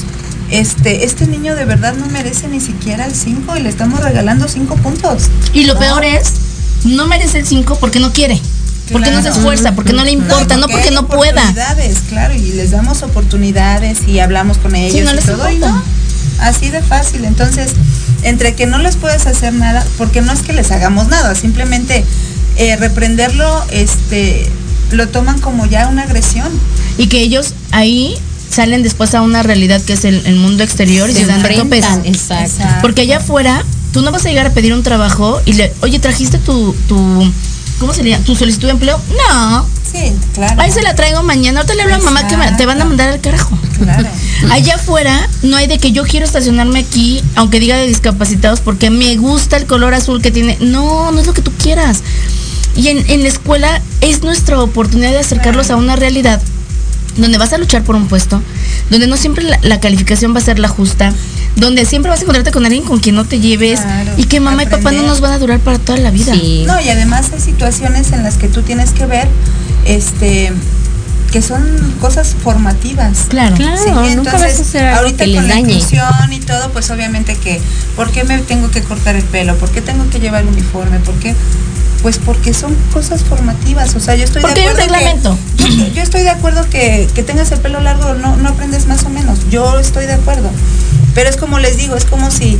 D: este este niño de verdad no merece ni siquiera el 5 y le estamos regalando 5 puntos
C: Y lo
D: ¿no?
C: peor es, no merece el 5 porque no quiere. Porque no se
D: Claro.
C: esfuerza, porque no le importa, no porque no pueda.
D: oportunidades, claro y les damos oportunidades y hablamos con ellos
C: no
D: y
C: les
D: todo y no así de fácil entonces entre que no les puedes hacer nada porque no es que les hagamos nada simplemente eh, reprenderlo este lo toman como ya una agresión
C: Y que ellos ahí salen después a una realidad que es el, el mundo exterior y
E: Se
C: se dan topes.
E: exacto.
D: Exacto.
C: Porque allá afuera, tú no vas a llegar a pedir un trabajo y le, oye, ¿trajiste tu, tu, ¿cómo se le llama? ¿Tu solicitud de empleo? No.
D: sí claro
C: Ahí se la traigo mañana. Ahorita le hablo a mamá que me- te van a mandar al carajo.
D: Claro.
C: Allá afuera no hay de que yo quiero estacionarme aquí, aunque diga de discapacitados, porque me gusta el color azul que tiene. No, no es lo que tú quieras. Y en, en la escuela es nuestra oportunidad de acercarlos a una realidad donde vas a luchar por un puesto, donde no siempre la, la calificación va a ser la justa, donde siempre vas a encontrarte con alguien con quien no te lleves
D: Claro,
C: y que mamá y papá no nos van a durar para toda la vida.
E: Sí.
D: No, y además hay situaciones en las que tú tienes que ver, este, que son cosas formativas.
C: Claro.
E: Claro,
D: Sí,
E: nunca
D: entonces,
E: vas a hacer algo
D: ahorita
E: que les
D: con la inclusión y todo, pues obviamente que, ¿por qué me tengo que cortar el pelo? ¿Por qué tengo que llevar uniforme? ¿Por qué? Pues porque son cosas formativas, o sea, yo estoy
C: Porque
D: de
C: hay un
D: acuerdo que- yo, yo estoy de acuerdo que, que tengas el pelo largo, no, no aprendes más o menos, yo estoy de acuerdo, pero es como les digo, es como si,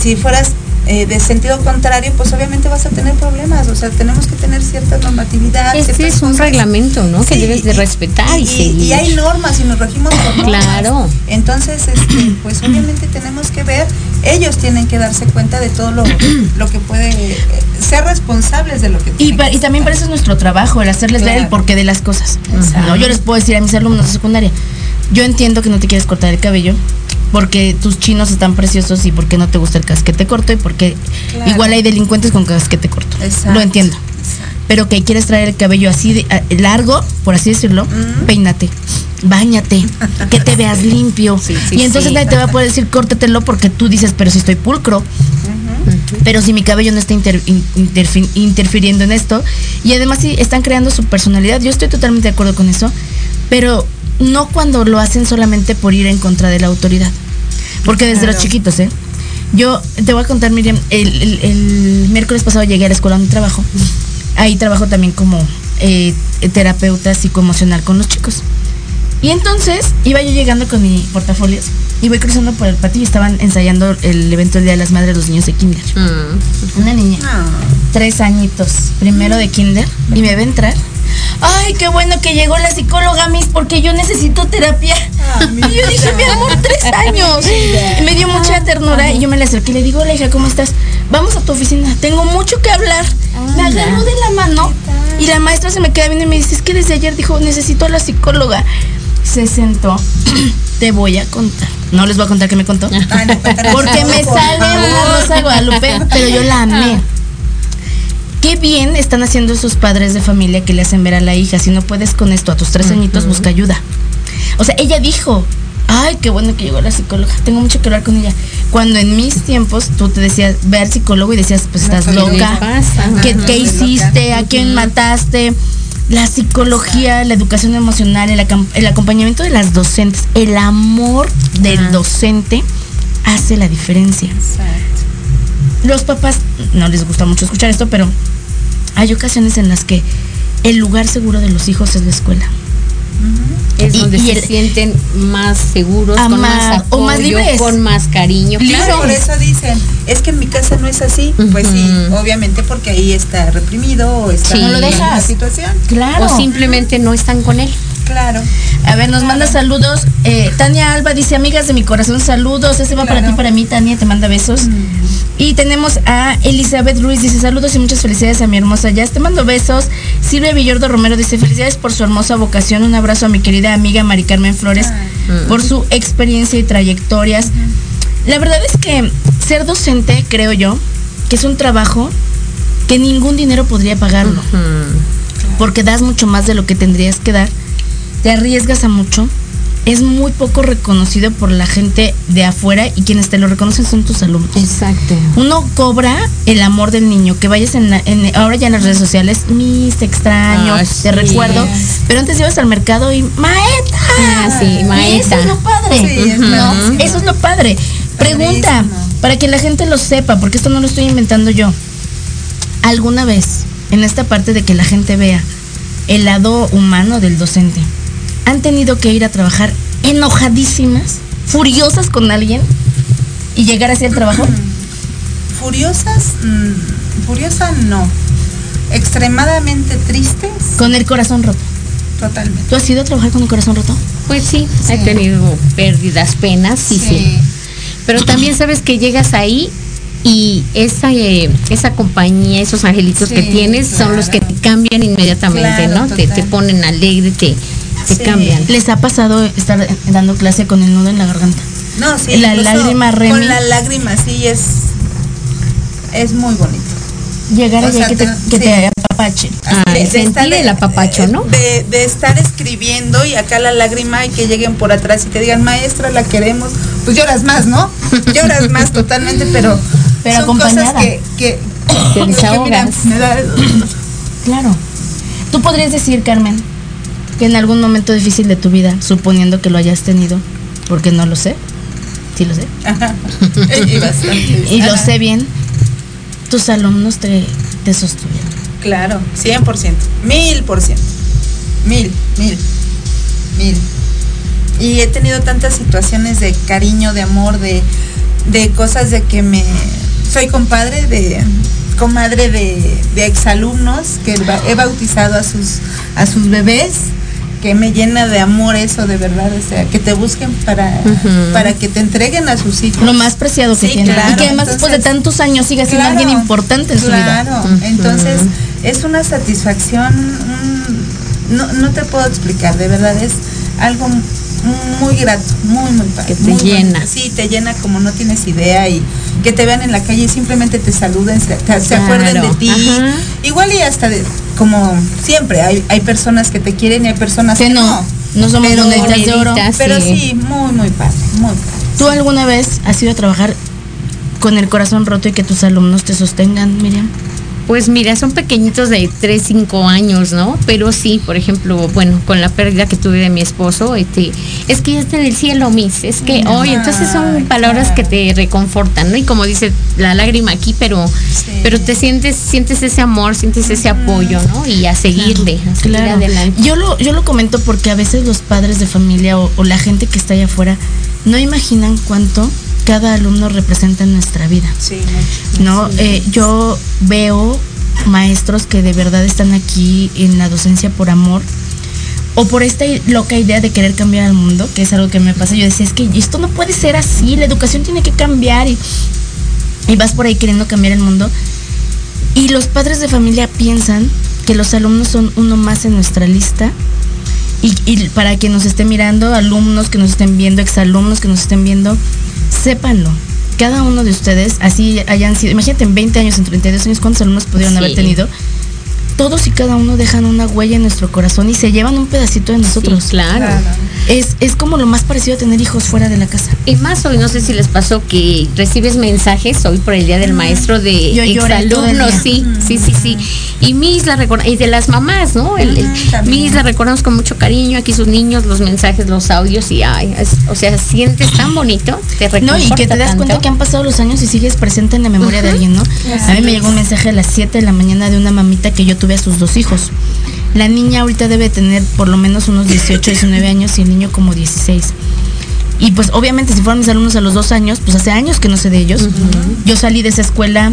D: si fueras eh, de sentido contrario, pues obviamente vas a tener problemas, o sea, tenemos que tener cierta normatividad.
E: Este
D: ciertas
E: es un
D: cosas.
E: reglamento, ¿no? Que debes de respetar y,
D: y,
E: seguir.
D: y hay normas y nos regimos por normas.
E: Claro.
D: Entonces, este, pues obviamente tenemos que ver, ellos tienen que darse cuenta de todo lo, lo que puede, eh, ser responsables de lo que
C: Y, y también para eso es nuestro trabajo, el hacerles ver el porqué de las cosas. ¿no? Yo les puedo decir a mis alumnos de secundaria, yo entiendo que no te quieres cortar el cabello, porque tus chinos están preciosos y porque no te gusta el casquete corto y porque
D: Claro.
C: igual hay delincuentes con casquete corto.
D: Exacto,
C: Lo entiendo. Pero que quieres traer el cabello así de, largo, por así decirlo, peínate, bañate, que te veas limpio.
E: Sí, sí,
C: y entonces
E: sí.
C: nadie te va a poder decir córtatelo porque tú dices, pero si estoy pulcro. Pero si mi cabello no está inter- in- interfi- interfiriendo en esto, y además si están creando su personalidad, yo estoy totalmente de acuerdo con eso, pero no cuando lo hacen solamente por ir en contra de la autoridad. Porque desde
D: Claro.
C: los chiquitos, ¿eh? Yo te voy a contar, Miriam, el, el- el miércoles pasado llegué a la escuela donde trabajo. Ahí trabajo también como eh, terapeuta psicoemocional con los chicos. Y entonces iba yo llegando con mi portafolios y voy cruzando por el patio y estaban ensayando el evento del Día de las Madres de los niños de kinder.
E: Mm.
C: Una niña,
D: Ah,
C: tres añitos, primero de kinder, y me ve entrar. Ay, qué bueno que llegó la psicóloga, Miss, porque yo necesito terapia. y yo dije, mi amor, tres años. Y me dio mucha ternura y yo me le acerqué y le digo, hola hija, ¿cómo estás? Vamos a tu oficina, tengo mucho que hablar. Me agarró de la mano y la maestra se me queda viendo y me dice, es que desde ayer dijo, necesito a la psicóloga. Se sentó, te voy a contar. No les voy a contar qué me contó.
D: ay, no, cuéntanos,
C: Porque me sale una rosa de Guadalupe, pero yo la amé. Qué bien están haciendo esos padres de familia que le hacen ver a la hija. Si no puedes con esto a tus tres añitos, busca ayuda. O sea, ella dijo, ay, qué bueno que llegó la psicóloga. Tengo mucho que hablar con ella. Cuando en mis tiempos tú te decías, ve al psicólogo y decías, pues estás
D: ¿qué le
C: loca.
E: pasa?
C: ¿Qué,
D: Ajá,
C: qué hiciste?
D: loca.
C: ¿A quién mataste? La psicología, la educación emocional, el, acompañamiento de las docentes, el amor del docente hace la diferencia.
D: Exacto.
C: Los papás no les gusta mucho escuchar esto, pero hay ocasiones en las que el lugar seguro de los hijos es la escuela.
E: Es
C: Y-
E: donde
C: y
E: se
C: el-
E: sienten más seguros, con más
C: o
E: apoyo,
C: más libres.
E: con más cariño.
D: Claro,
E: Claro.
D: por eso dicen, es que en mi casa no es así. Pues sí, obviamente porque ahí está reprimido o está
E: Sí. No lo
D: en
C: dejas.
D: la situación.
C: Claro.
E: O simplemente no están con él.
D: Claro.
C: A ver, nos manda saludos. Eh, Tania Alba dice, amigas de mi corazón, saludos. Ese va para ti, para mí, Tania, te manda besos. Y tenemos a Elizabeth Ruiz, dice, saludos y muchas felicidades a mi hermosa Jazz. Te mando besos. Silvia Villordo Romero dice, felicidades por su hermosa vocación. Un abrazo a mi querida amiga Mari Carmen Flores por su experiencia y trayectorias. La verdad es que ser docente, creo yo, que es un trabajo que ningún dinero podría pagarlo porque das mucho más de lo que tendrías que dar, te arriesgas a mucho, es muy poco reconocido por la gente de afuera y quienes te lo reconocen son tus alumnos.
E: Exacto.
C: Uno cobra el amor del niño, que vayas en, la- en- ahora ya en las redes sociales, mis te extraño,
E: Ah,
C: te recuerdo, pero antes ibas al mercado y maeta.
E: Ah, sí,
C: Y
E: maeta.
C: Eso es lo padre. Eso es lo padre. Pregunta, para que la gente lo sepa, porque esto no lo estoy inventando yo. ¿Alguna vez, en esta parte de que la gente vea el lado humano del docente, han tenido que ir a trabajar enojadísimas, furiosas con alguien y llegar así al trabajo?
D: Furiosas, mm, furiosa no. Extremadamente tristes,
C: Con el corazón roto.
D: totalmente.
C: ¿Tú has ido a trabajar con el corazón roto?
E: Pues sí,
D: Sí.
E: he tenido pérdidas, penas, sí, sí. Pero también sabes que llegas ahí y esa, eh, esa compañía, esos angelitos que tienes son los que te cambian inmediatamente,
D: Claro,
E: ¿no? Te, te ponen alegre, te,
D: Sí.
E: cambian.
C: ¿Les ha pasado estar dando clase con el nudo en la garganta?
D: No, sí.
C: La lágrima, Remy.
D: Con la lágrima, sí, es, es muy bonito.
C: Llegar allá que te, que
D: sí.
C: te apapache.
E: Ay, sentir el apapacho, ¿no?
D: De, de estar escribiendo y acá la lágrima y que lleguen por atrás y te digan, maestra, la queremos. Pues lloras más, ¿no? Lloras más totalmente, pero,
C: Pero
D: son cosas
C: acompañada.
D: que, que,
E: Te
D: que, mira, me da-
C: Claro. Tú podrías decir, Carmen, que en algún momento difícil de tu vida, suponiendo que lo hayas tenido, porque no lo sé, sí lo sé,
D: y bastante.
C: y lo sé bien, tus alumnos te, te sostuvieron.
D: Claro, 100%, mil por ciento, mil, mil, mil. Y he tenido tantas situaciones de cariño, de amor, de, de cosas de que me... Soy compadre de comadre de, de exalumnos que he bautizado a sus, a sus bebés, que me llena de amor eso de verdad, o sea, que te busquen para, para que te entreguen a sus hijos.
C: Lo más preciado que
D: Sí,
C: tiene.
D: claro,
C: y que además después de tantos años siga siendo
D: Claro,
C: alguien importante en su vida.
D: Claro, entonces es una satisfacción, un- no, no te puedo explicar, de verdad es algo muy grato, muy, muy padre.
E: Que te
D: muy
E: llena.
D: bonito. Sí, te llena como no tienes idea y que te vean en la calle y simplemente te saluden, se, te- se
E: Claro,
D: acuerden de ti.
E: ajá.
D: Igual y hasta de, como siempre, hay, hay personas que te quieren y hay personas
C: Que
D: que,
C: no, no somos
D: Pero-
C: de oro.
D: Pero
E: Sí.
D: sí, muy, muy padre, muy padre.
C: ¿Tú alguna vez has ido a trabajar con el corazón roto y que tus alumnos te sostengan, Miriam?
E: Pues mira, son pequeñitos de 3, 5 años, ¿no? Pero sí, por ejemplo, bueno, con la pérdida que tuve de mi esposo, este, es que ya está en el cielo, mis, es que hoy, entonces son palabras que
D: claro.
E: te reconfortan, ¿no? Y como dice la lágrima aquí, pero,
D: Sí.
E: pero te sientes, sientes ese amor, sientes ese apoyo, ¿no? Y a seguirle, a seguir
C: Claro.
E: adelante.
C: Yo lo, yo lo comento porque a veces los padres de familia o, o la gente que está allá afuera no imaginan cuánto cada alumno representa en nuestra vida.
D: Sí, mucho.
C: ¿no? Eh, yo veo maestros que de verdad están aquí en la docencia por amor o por esta loca idea de querer cambiar al mundo, que es algo que me pasa. Yo decía, es que esto no puede ser así, la educación tiene que cambiar y, y vas por ahí queriendo cambiar el mundo. Y los padres de familia piensan que los alumnos son uno más en nuestra lista. Y, y para quien nos esté mirando, alumnos que nos estén viendo, exalumnos que nos estén viendo, sépanlo. Cada uno de ustedes, así hayan sido, imagínate en 20 años, en 32 años, ¿cuántos alumnos pudieron
E: Sí.
C: haber tenido? Todos y cada uno dejan una huella en nuestro corazón y se llevan un pedacito de nosotros.
E: Sí, claro.
D: Claro.
C: Es, es como lo más parecido a tener hijos fuera de la casa.
E: Y más hoy, no sé si les pasó que recibes mensajes hoy por el Día del Maestro de
C: Yo
E: exalumnos, sí, sí, sí, sí. Y mis la y de las mamás, ¿no? El, el-
D: Ujú, también.
E: mis la recordamos con mucho cariño, aquí sus niños, los mensajes, los audios y ay, es- o sea, sientes tan bonito, te
C: No, y que te das
E: tanto.
C: cuenta que han pasado los años y sigues presente en la memoria de alguien, ¿no? A mí me llegó un mensaje a las 7 de la mañana de una mamita que yo tuve a sus dos hijos. La niña ahorita debe tener por lo menos unos 18, 19 años y el niño como 16. Y pues obviamente si fueron mis alumnos a los dos años, pues hace años que no sé de ellos. Yo salí de esa escuela,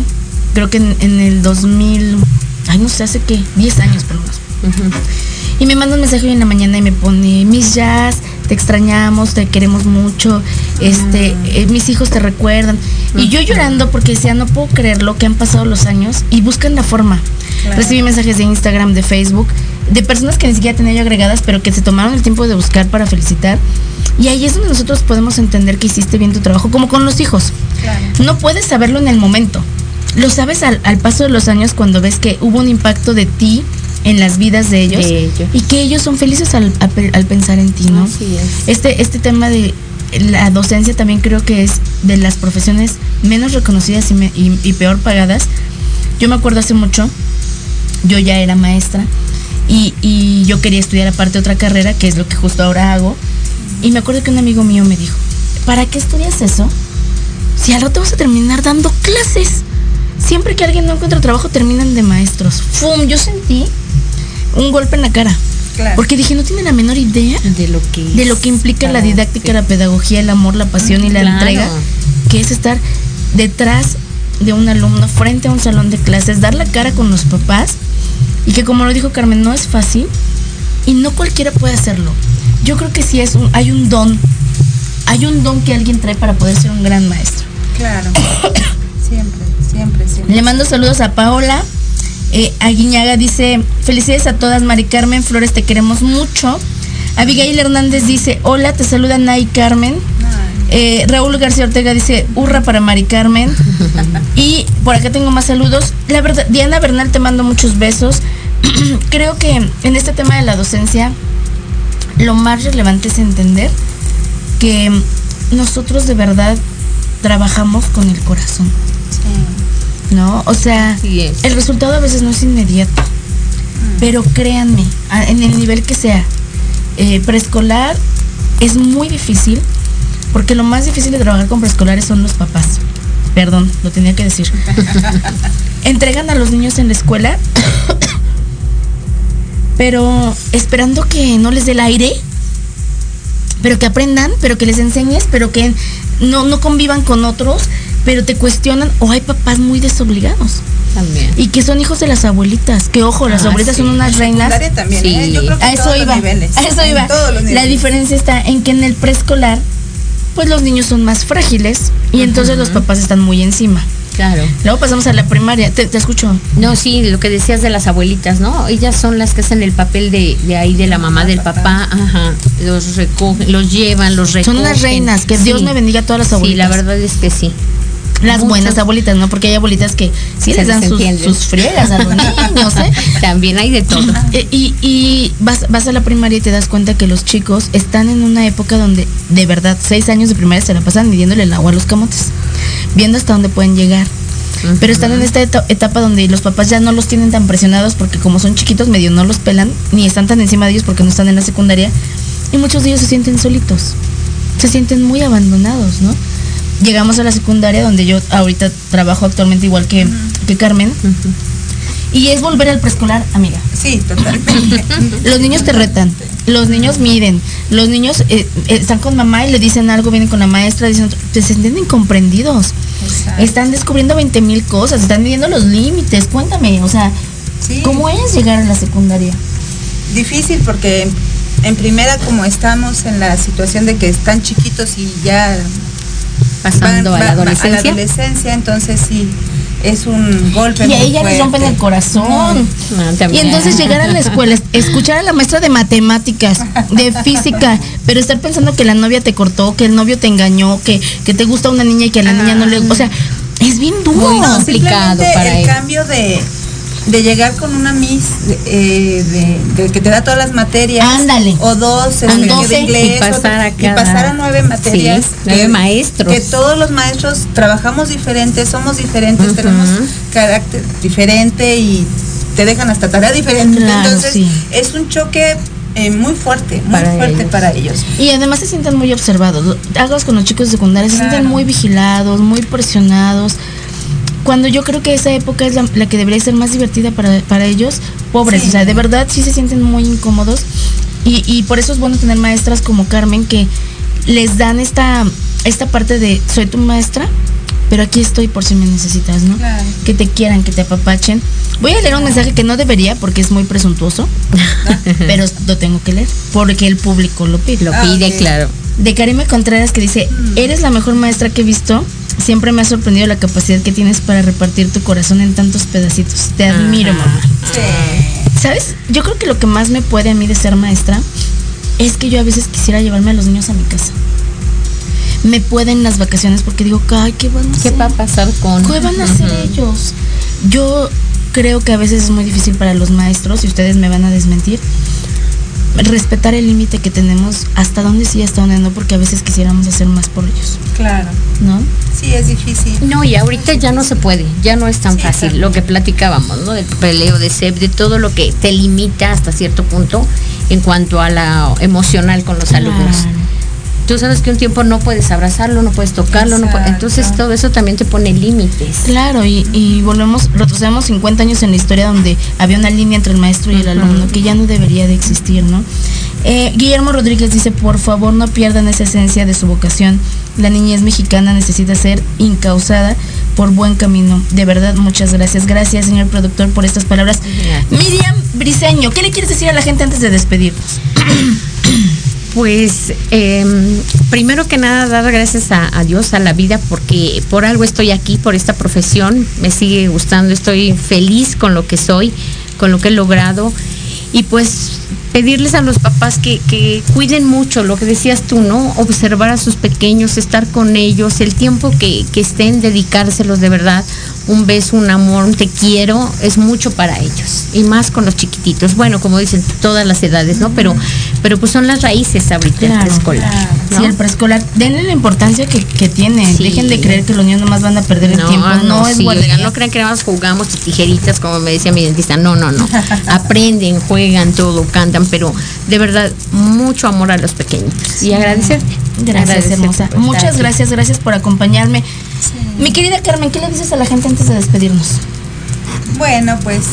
C: creo que en, en el 2000, ay no sé, hace qué, 10 años por lo menos. Y me manda un mensaje hoy en la mañana y me pone, Miss Jazz, te extrañamos, te queremos mucho, este, eh, mis hijos te recuerdan. Y yo llorando porque decía, no puedo creerlo que han pasado los años y buscan la forma.
D: Claro.
C: Recibí mensajes de Instagram, de Facebook, de personas que ni siquiera tenía yo agregadas, pero que se tomaron el tiempo de buscar para felicitar. Y ahí es donde nosotros podemos entender que hiciste bien tu trabajo, como con los hijos.
D: Claro.
C: No puedes saberlo en el momento. Lo sabes al, al paso de los años cuando ves que hubo un impacto de ti en las vidas de ellos,
E: De ellos.
C: y que ellos son felices al, pensar en ti, ¿no?
E: Así es.
C: Este, este tema de la docencia también creo que es de las profesiones menos reconocidas y, me- y- y peor pagadas. Yo me acuerdo hace mucho, yo ya era maestra y, y yo quería estudiar aparte otra carrera, que es lo que justo ahora hago. Y me acuerdo que un amigo mío me dijo, ¿para qué estudias eso? Si al rato vas a terminar dando clases. Siempre que alguien no encuentra trabajo terminan de maestros. ¡Fum! Yo sentí un golpe en la cara.
D: Claro.
C: Porque dije, no tiene la menor idea
E: de lo que
C: de lo que implica la didáctica, la pedagogía, el amor, la pasión y la
E: Claro.
C: entrega, que es estar detrás de un alumno, frente a un salón de clases, dar la cara con los papás, y que como lo dijo Carmen, no es fácil y no cualquiera puede hacerlo. Yo creo que sí es un, hay un don, hay un don que alguien trae para poder ser un gran maestro.
D: Claro. siempre, siempre, siempre.
C: Le mando saludos a Paola. Eh, Aguiñaga dice, felicidades a todas, Mari Carmen Flores, te queremos mucho. Abigail Hernández dice, hola, te saluda Nay Carmen. Eh, Raúl García Ortega dice, hurra para Mari Carmen. y por acá tengo más saludos. La verdad, Diana Bernal, te mando muchos besos. Creo que en este tema de la docencia, lo más relevante es entender que nosotros de verdad trabajamos con el corazón,
D: sí.
C: ¿no? O sea, el resultado a veces no es inmediato, pero créanme, en el nivel que sea, eh, preescolar es muy difícil, porque lo más difícil de trabajar con preescolares son los papás. Perdón, lo tenía que decir. Entregan a los niños en la escuela, pero esperando que no les dé el aire, pero que aprendan, pero que les enseñes, pero que no, no convivan con otros, pero te cuestionan, o hay papás muy desobligados.
E: también.
C: Y que son hijos de las abuelitas. Que ojo, las
E: Ah,
C: abuelitas
E: sí.
C: son unas reinas.
D: También,
E: Sí.
D: ¿eh? Yo creo que
C: A eso iba. A eso
D: en
C: iba. La diferencia está en que en el preescolar, pues los niños son más frágiles y entonces los papás están muy encima.
E: Claro.
C: Luego pasamos a la primaria. Te, te escucho.
E: No, sí, lo que decías de las abuelitas, ¿no? Ellas son las que hacen el papel de, de ahí de la mamá del papá, ajá. Los recogen, los llevan, los recogen.
C: Son unas reinas. Que Dios
E: Sí.
C: me bendiga a todas las
E: Sí,
C: abuelitas.
E: la verdad es que sí.
C: Las buenas abuelitas, ¿no? Porque hay abuelitas que sí
E: Se
C: les dan sus, sus friegas a los niños, ¿eh?
E: También hay de todo.
C: Eh, Y, y vas, vas a la primaria y te das cuenta que los chicos están en una época donde, de verdad, seis años de primaria se la pasan midiéndole el agua a los camotes, viendo hasta dónde pueden llegar. pero están en esta eta- etapa donde los papás ya no los tienen tan presionados porque como son chiquitos medio no los pelan ni están tan encima de ellos porque no están en la secundaria y muchos de ellos se sienten solitos, se sienten muy abandonados, ¿no? Llegamos a la secundaria donde yo ahorita trabajo actualmente igual que, que Carmen y es volver al preescolar, amiga.
D: Sí, totalmente.
C: Los niños te retan, los niños miden, los niños eh, eh, están con mamá y le dicen algo, vienen con la maestra, dicen se sienten incomprendidos.
D: Exacto.
C: Están descubriendo 20 mil cosas, están midiendo los límites. Cuéntame, o sea,
D: Sí.
C: ¿cómo es llegar a la secundaria?
D: Difícil porque en primera como estamos en la situación de que están chiquitos y ya
E: Pasando
D: van-
E: a la
D: va- va-
E: adolescencia.
D: adolescencia, entonces sí, es un golpe.
C: Y ya les
D: fuerte.
C: rompen el corazón.
E: No,
C: Y entonces llegar a la escuela, es- escuchar a la maestra de matemáticas, de física, pero estar pensando que la novia te cortó, que el novio te engañó, que, que te gusta una niña y que a la niña no le... O sea, es bien duro.
E: Muy
D: No,
E: complicado para
D: el cambio de, de llegar con una miss eh, de, de que te da todas las materias.
C: Ándale.
D: O dos,
C: doce,
D: de inglés.
E: y pasar a
D: y pasar a nueve materias.
E: Sí, nueve maestros.
D: Que todos los maestros trabajamos diferentes, somos diferentes, tenemos carácter diferente y te dejan hasta tarea diferente.
C: Claro,
D: Entonces,
C: sí.
D: es un choque eh, muy fuerte, muy
E: Para
D: fuerte
E: ellos.
D: para ellos.
C: Y además se sienten muy observados. Hagas con los chicos de secundaria, se sienten
D: Claro.
C: muy vigilados, muy presionados. Cuando yo creo que esa época es la, la que debería ser más divertida para, para ellos, pobres.
D: Sí.
C: O sea, de verdad sí se sienten muy incómodos. Y, y por eso es bueno tener maestras como Carmen que les dan esta, esta parte de soy tu maestra, pero aquí estoy por si me necesitas, ¿no?
D: Claro.
C: Que te quieran, que te apapachen. Voy a leer un mensaje que no debería porque es muy presuntuoso, pero lo tengo que leer porque el público lo pide.
E: Lo
D: Ah,
E: pide,
D: ok.
E: claro.
C: De Karime Contreras que dice, eres la mejor maestra que he visto. Siempre me ha sorprendido la capacidad que tienes para repartir tu corazón en tantos pedacitos. Te admiro,
E: Ajá.
C: mamá.
D: Sí.
C: ¿Sabes? Yo creo que lo que más me puede a mí de ser maestra es que yo a veces quisiera llevarme a los niños a mi casa. Me pueden las vacaciones porque digo, ay, ¿qué van a
E: ¿Qué
C: hacer?
E: va a pasar con.?
C: ¿Qué van a hacer ellos? Yo creo que a veces es muy difícil para los maestros, y ustedes me van a desmentir, respetar el límite que tenemos, hasta dónde sí, hasta dónde no, porque a veces quisiéramos hacer más por ellos,
D: Claro.
C: ¿no?
D: Sí, es difícil.
E: No, y ahorita ya no se puede, ya no es tan
D: Sí,
E: fácil. Lo que platicábamos, ¿no? Del peleo de SEP, de todo lo que te limita hasta cierto punto en cuanto a la emocional con los alumnos. Tú sabes que un tiempo no puedes abrazarlo, no puedes tocarlo, no puedes- entonces todo eso también te pone límites.
C: Claro, y, y volvemos, retrocedemos 50 años en la historia donde había una línea entre el maestro y el alumno que ya no debería de existir, ¿no? Eh, Guillermo Rodríguez dice, por favor no pierdan esa esencia de su vocación. La niñez mexicana necesita ser incausada por buen camino. De verdad, muchas gracias. Gracias, señor productor, por estas palabras. Miriam Briseño, ¿qué le quieres decir a la gente antes de despedirnos?
E: Pues em, primero que nada dar gracias a, a Dios, a la vida, porque por algo estoy aquí, por esta profesión, me sigue gustando, estoy feliz con lo que soy, con lo que he logrado. Y pues pedirles a los papás que, que cuiden mucho lo que decías tú, ¿no? Observar a sus pequeños, estar con ellos, el tiempo que, que estén, dedicárselos de verdad, un beso, un amor, un te quiero, es mucho para ellos. Y más con los chiquititos. Bueno, como dicen, todas las edades, ¿no? Pero, pero pues son las raíces ahorita el
C: Claro,
E: preescolar. ¿no?
C: Sí, el preescolar, denle la importancia que, que tiene.
E: Sí.
C: Dejen de creer que los niños nomás van a perder el tiempo. No, es
E: sí, oigan, no crean que nada más jugamos tijeritas, como me decía mi dentista. No, no, no. Aprenden, juegan todo, cantan, pero de verdad, mucho amor a los pequeñitos. Y agradecerte.
C: Gracias, hermosa. Muchas gracias, gracias por acompañarme. Mi querida Carmen, ¿qué le dices a la gente antes de despedirnos?
D: Bueno, pues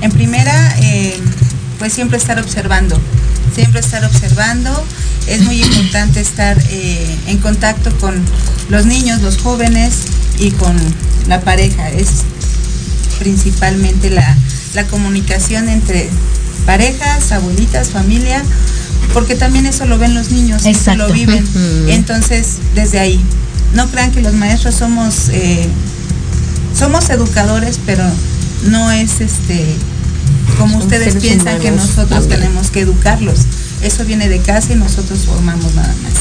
D: en primera, eh, pues siempre estar observando, siempre estar observando. Es muy importante estar eh, en contacto con los niños, los jóvenes y con la pareja. Es principalmente la, la comunicación entre parejas, abuelitas, familia, porque también eso lo ven los niños, eso lo viven.
E: Ujú.
D: Entonces, desde ahí, no crean que los maestros somos eh, somos educadores, pero no es este como ustedes piensan que nosotros
E: también.
D: tenemos que educarlos. Eso viene de casa y nosotros formamos nada más.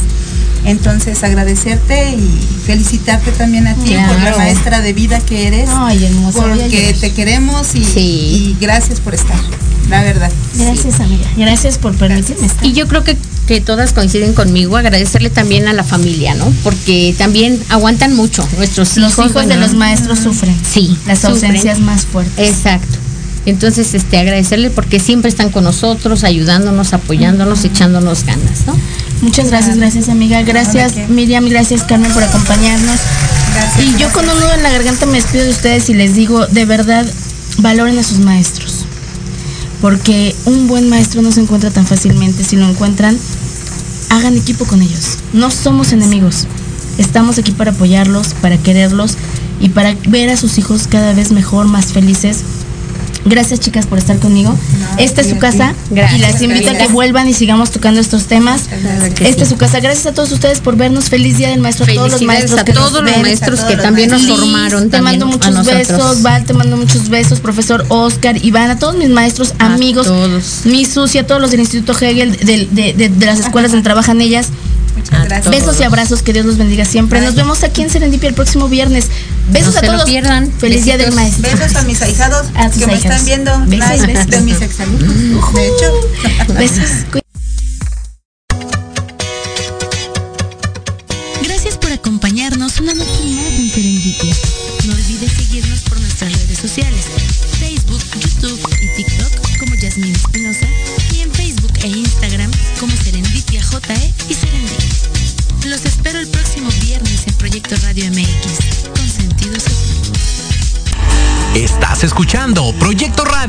D: Entonces agradecerte y felicitarte también a ti por la maestra de vida que eres,
C: Ay, hermosa.
D: porque te queremos y,
E: Sí.
D: y gracias por estar. La verdad.
C: Gracias, amiga. Gracias por permitirme estar.
E: Y yo creo que, que todas coinciden conmigo, agradecerle también a la familia, ¿no? Porque también aguantan mucho nuestros
C: Los
E: hijos.
C: hijos de los maestros sufren.
E: Sí,
C: Las
E: sufren.
C: ausencias más fuertes.
E: Exacto. Entonces, este, agradecerle porque siempre están con nosotros, ayudándonos, apoyándonos, echándonos ganas, ¿no?
C: Muchas gracias, gracias amiga. Gracias? Miriam, gracias Carmen por acompañarnos.
D: Gracias.
C: Y yo con un nudo en la garganta me despido de ustedes y les digo, de verdad, valoren a sus maestros. Porque un buen maestro no se encuentra tan fácilmente. Si lo encuentran, hagan equipo con ellos. No somos enemigos. Estamos aquí para apoyarlos, para quererlos y para ver a sus hijos cada vez mejor, más felices. Gracias chicas por estar conmigo. Esta es su casa
E: Gracias,
C: y las invito a que vuelvan y sigamos tocando estos temas.
E: Claro
C: Esta
E: sí.
C: es su casa. Gracias a todos ustedes por vernos. Feliz Día del Maestro a todos los maestros
E: a
C: que
E: todos los
C: ven.
E: maestros
D: a
E: que también nos formaron.
C: te mando
E: a
C: muchos besos, Val, te mando muchos besos, profesor Oscar, Iván, a todos mis maestros,
E: A
C: amigos,
E: todos.
C: mi sucia, a todos los del Instituto Hegel, de, de- de- de las escuelas donde trabajan ellas.
D: Muchas
E: A
D: gracias.
E: todos.
C: Besos y abrazos, que Dios los bendiga siempre. Nos vemos aquí en Serendipia el próximo viernes. Besos
E: No
C: a
E: se lo
C: todos.
E: pierdan.
C: Feliz Día del
E: Besitos.
C: Maestro.
D: Besos a mis ahijados
C: A
D: que me están viendo.
C: Besos, besos.
D: De mis exalumnos. De hecho.
C: Besos.